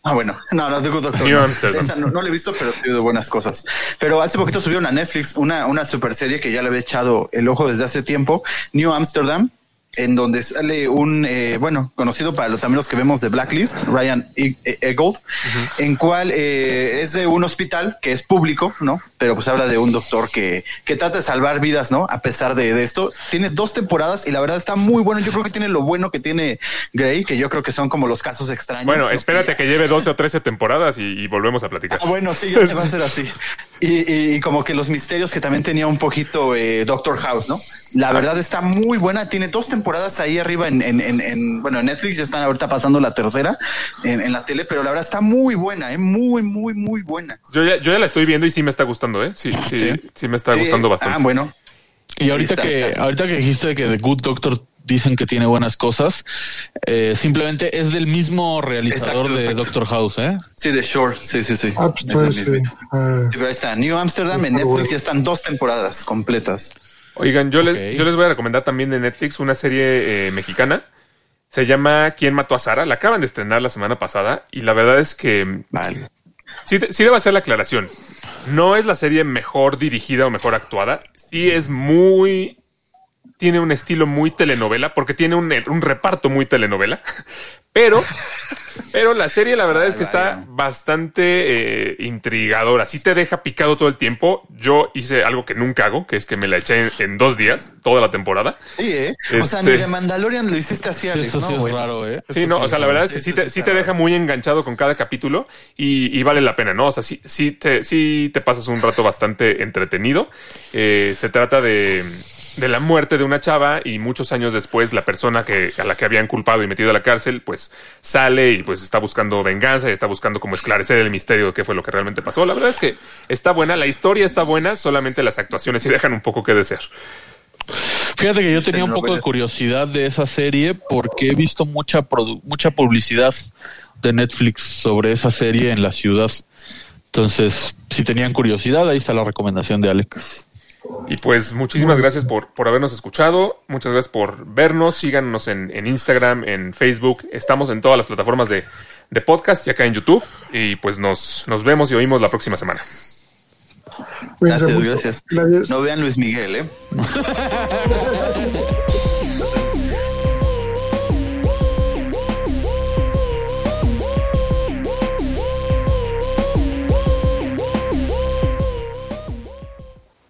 Ah, bueno, no, no, The Good Doctor. New no. Amsterdam. Esa no, no la he visto, pero he oído buenas cosas. Pero hace poquito subieron a Netflix una, una super serie que ya le había echado el ojo desde hace tiempo, New Amsterdam, en donde sale un, eh, bueno, conocido para lo- también los que vemos de Blacklist, Ryan E- E- Eggold, en cual eh, es de un hospital que es público, ¿no? Pero pues habla de un doctor que, que trata de salvar vidas, ¿no? A pesar de, de esto. Tiene dos temporadas y la verdad está muy bueno. Yo creo que tiene lo bueno que tiene Grey, que yo creo que son como los casos extraños. Bueno, ¿no? espérate que lleve 12 o 13 temporadas y, y volvemos a platicar. Ah, bueno, sí, ya se va a hacer así. Y, y- y como que los misterios que también tenía un poquito eh, Doctor House, ¿no? La verdad está muy buena. Tiene dos temporadas ahí arriba en, en, en, en- bueno, en Netflix ya están ahorita pasando la tercera en, en la tele, pero la verdad está muy buena, ¿eh? Muy, muy, muy buena. Yo ya, yo ya la estoy viendo y sí me está gustando, ¿eh? Sí, sí, sí, me está Sí, gustando bastante. Ah, bueno. Y ahorita está, que, está. ahorita que dijiste que The Good Doctor dicen que tiene buenas cosas, eh, simplemente es del mismo realizador Exacto, de exacto. Doctor House, ¿eh? Sí, de Shore, sí, sí, sí. Ah, pues, Es el. Ah, Sí, pero ahí está. New Amsterdam en Netflix bueno. ya están dos temporadas completas. Oigan, yo, les, yo les voy a recomendar también de Netflix una serie eh, mexicana. Se llama ¿Quién mató a Sara? La acaban de estrenar la semana pasada y la verdad es que Vale. sí, sí debo hacer la aclaración. No es la serie mejor dirigida o mejor actuada. Sí es muy... Tiene un estilo muy telenovela porque tiene un, un reparto muy telenovela. Pero, pero la serie la verdad es que está bastante eh, intrigadora. Sí te deja picado todo el tiempo. Yo hice algo que nunca hago, que es que me la eché en, en dos días, toda la temporada. Sí, ¿eh? O sea, Este- ni de Mandalorian lo hiciste así, Sí, Alex, eso sí ¿no, es güey? raro, ¿eh? Sí, no, o sea, la verdad es que Sí, sí te, sí, sí te deja muy enganchado con cada capítulo y, y vale la pena, ¿no? O sea, sí, sí, te, sí te pasas un rato bastante entretenido. Eh, se trata de, de la muerte de una chava y muchos años después la persona que, a la que habían culpado y metido a la cárcel, pues sale y pues está buscando venganza y está buscando como esclarecer el misterio de qué fue lo que realmente pasó. La verdad es que está buena, la historia está buena, solamente las actuaciones sí dejan un poco que desear. Fíjate que yo tenía un poco de curiosidad de esa serie porque he visto mucha mucha publicidad de Netflix sobre esa serie en la ciudad. Entonces, si tenían curiosidad, ahí está la recomendación de Alex. Y pues muchísimas gracias por, por habernos escuchado, muchas gracias por vernos, síganos en, en Instagram, en Facebook, estamos en todas las plataformas de, de podcast y acá en YouTube y pues nos, nos vemos y oímos la próxima semana. Gracias, gracias. Gracias. No vean Luis Miguel, ¿eh?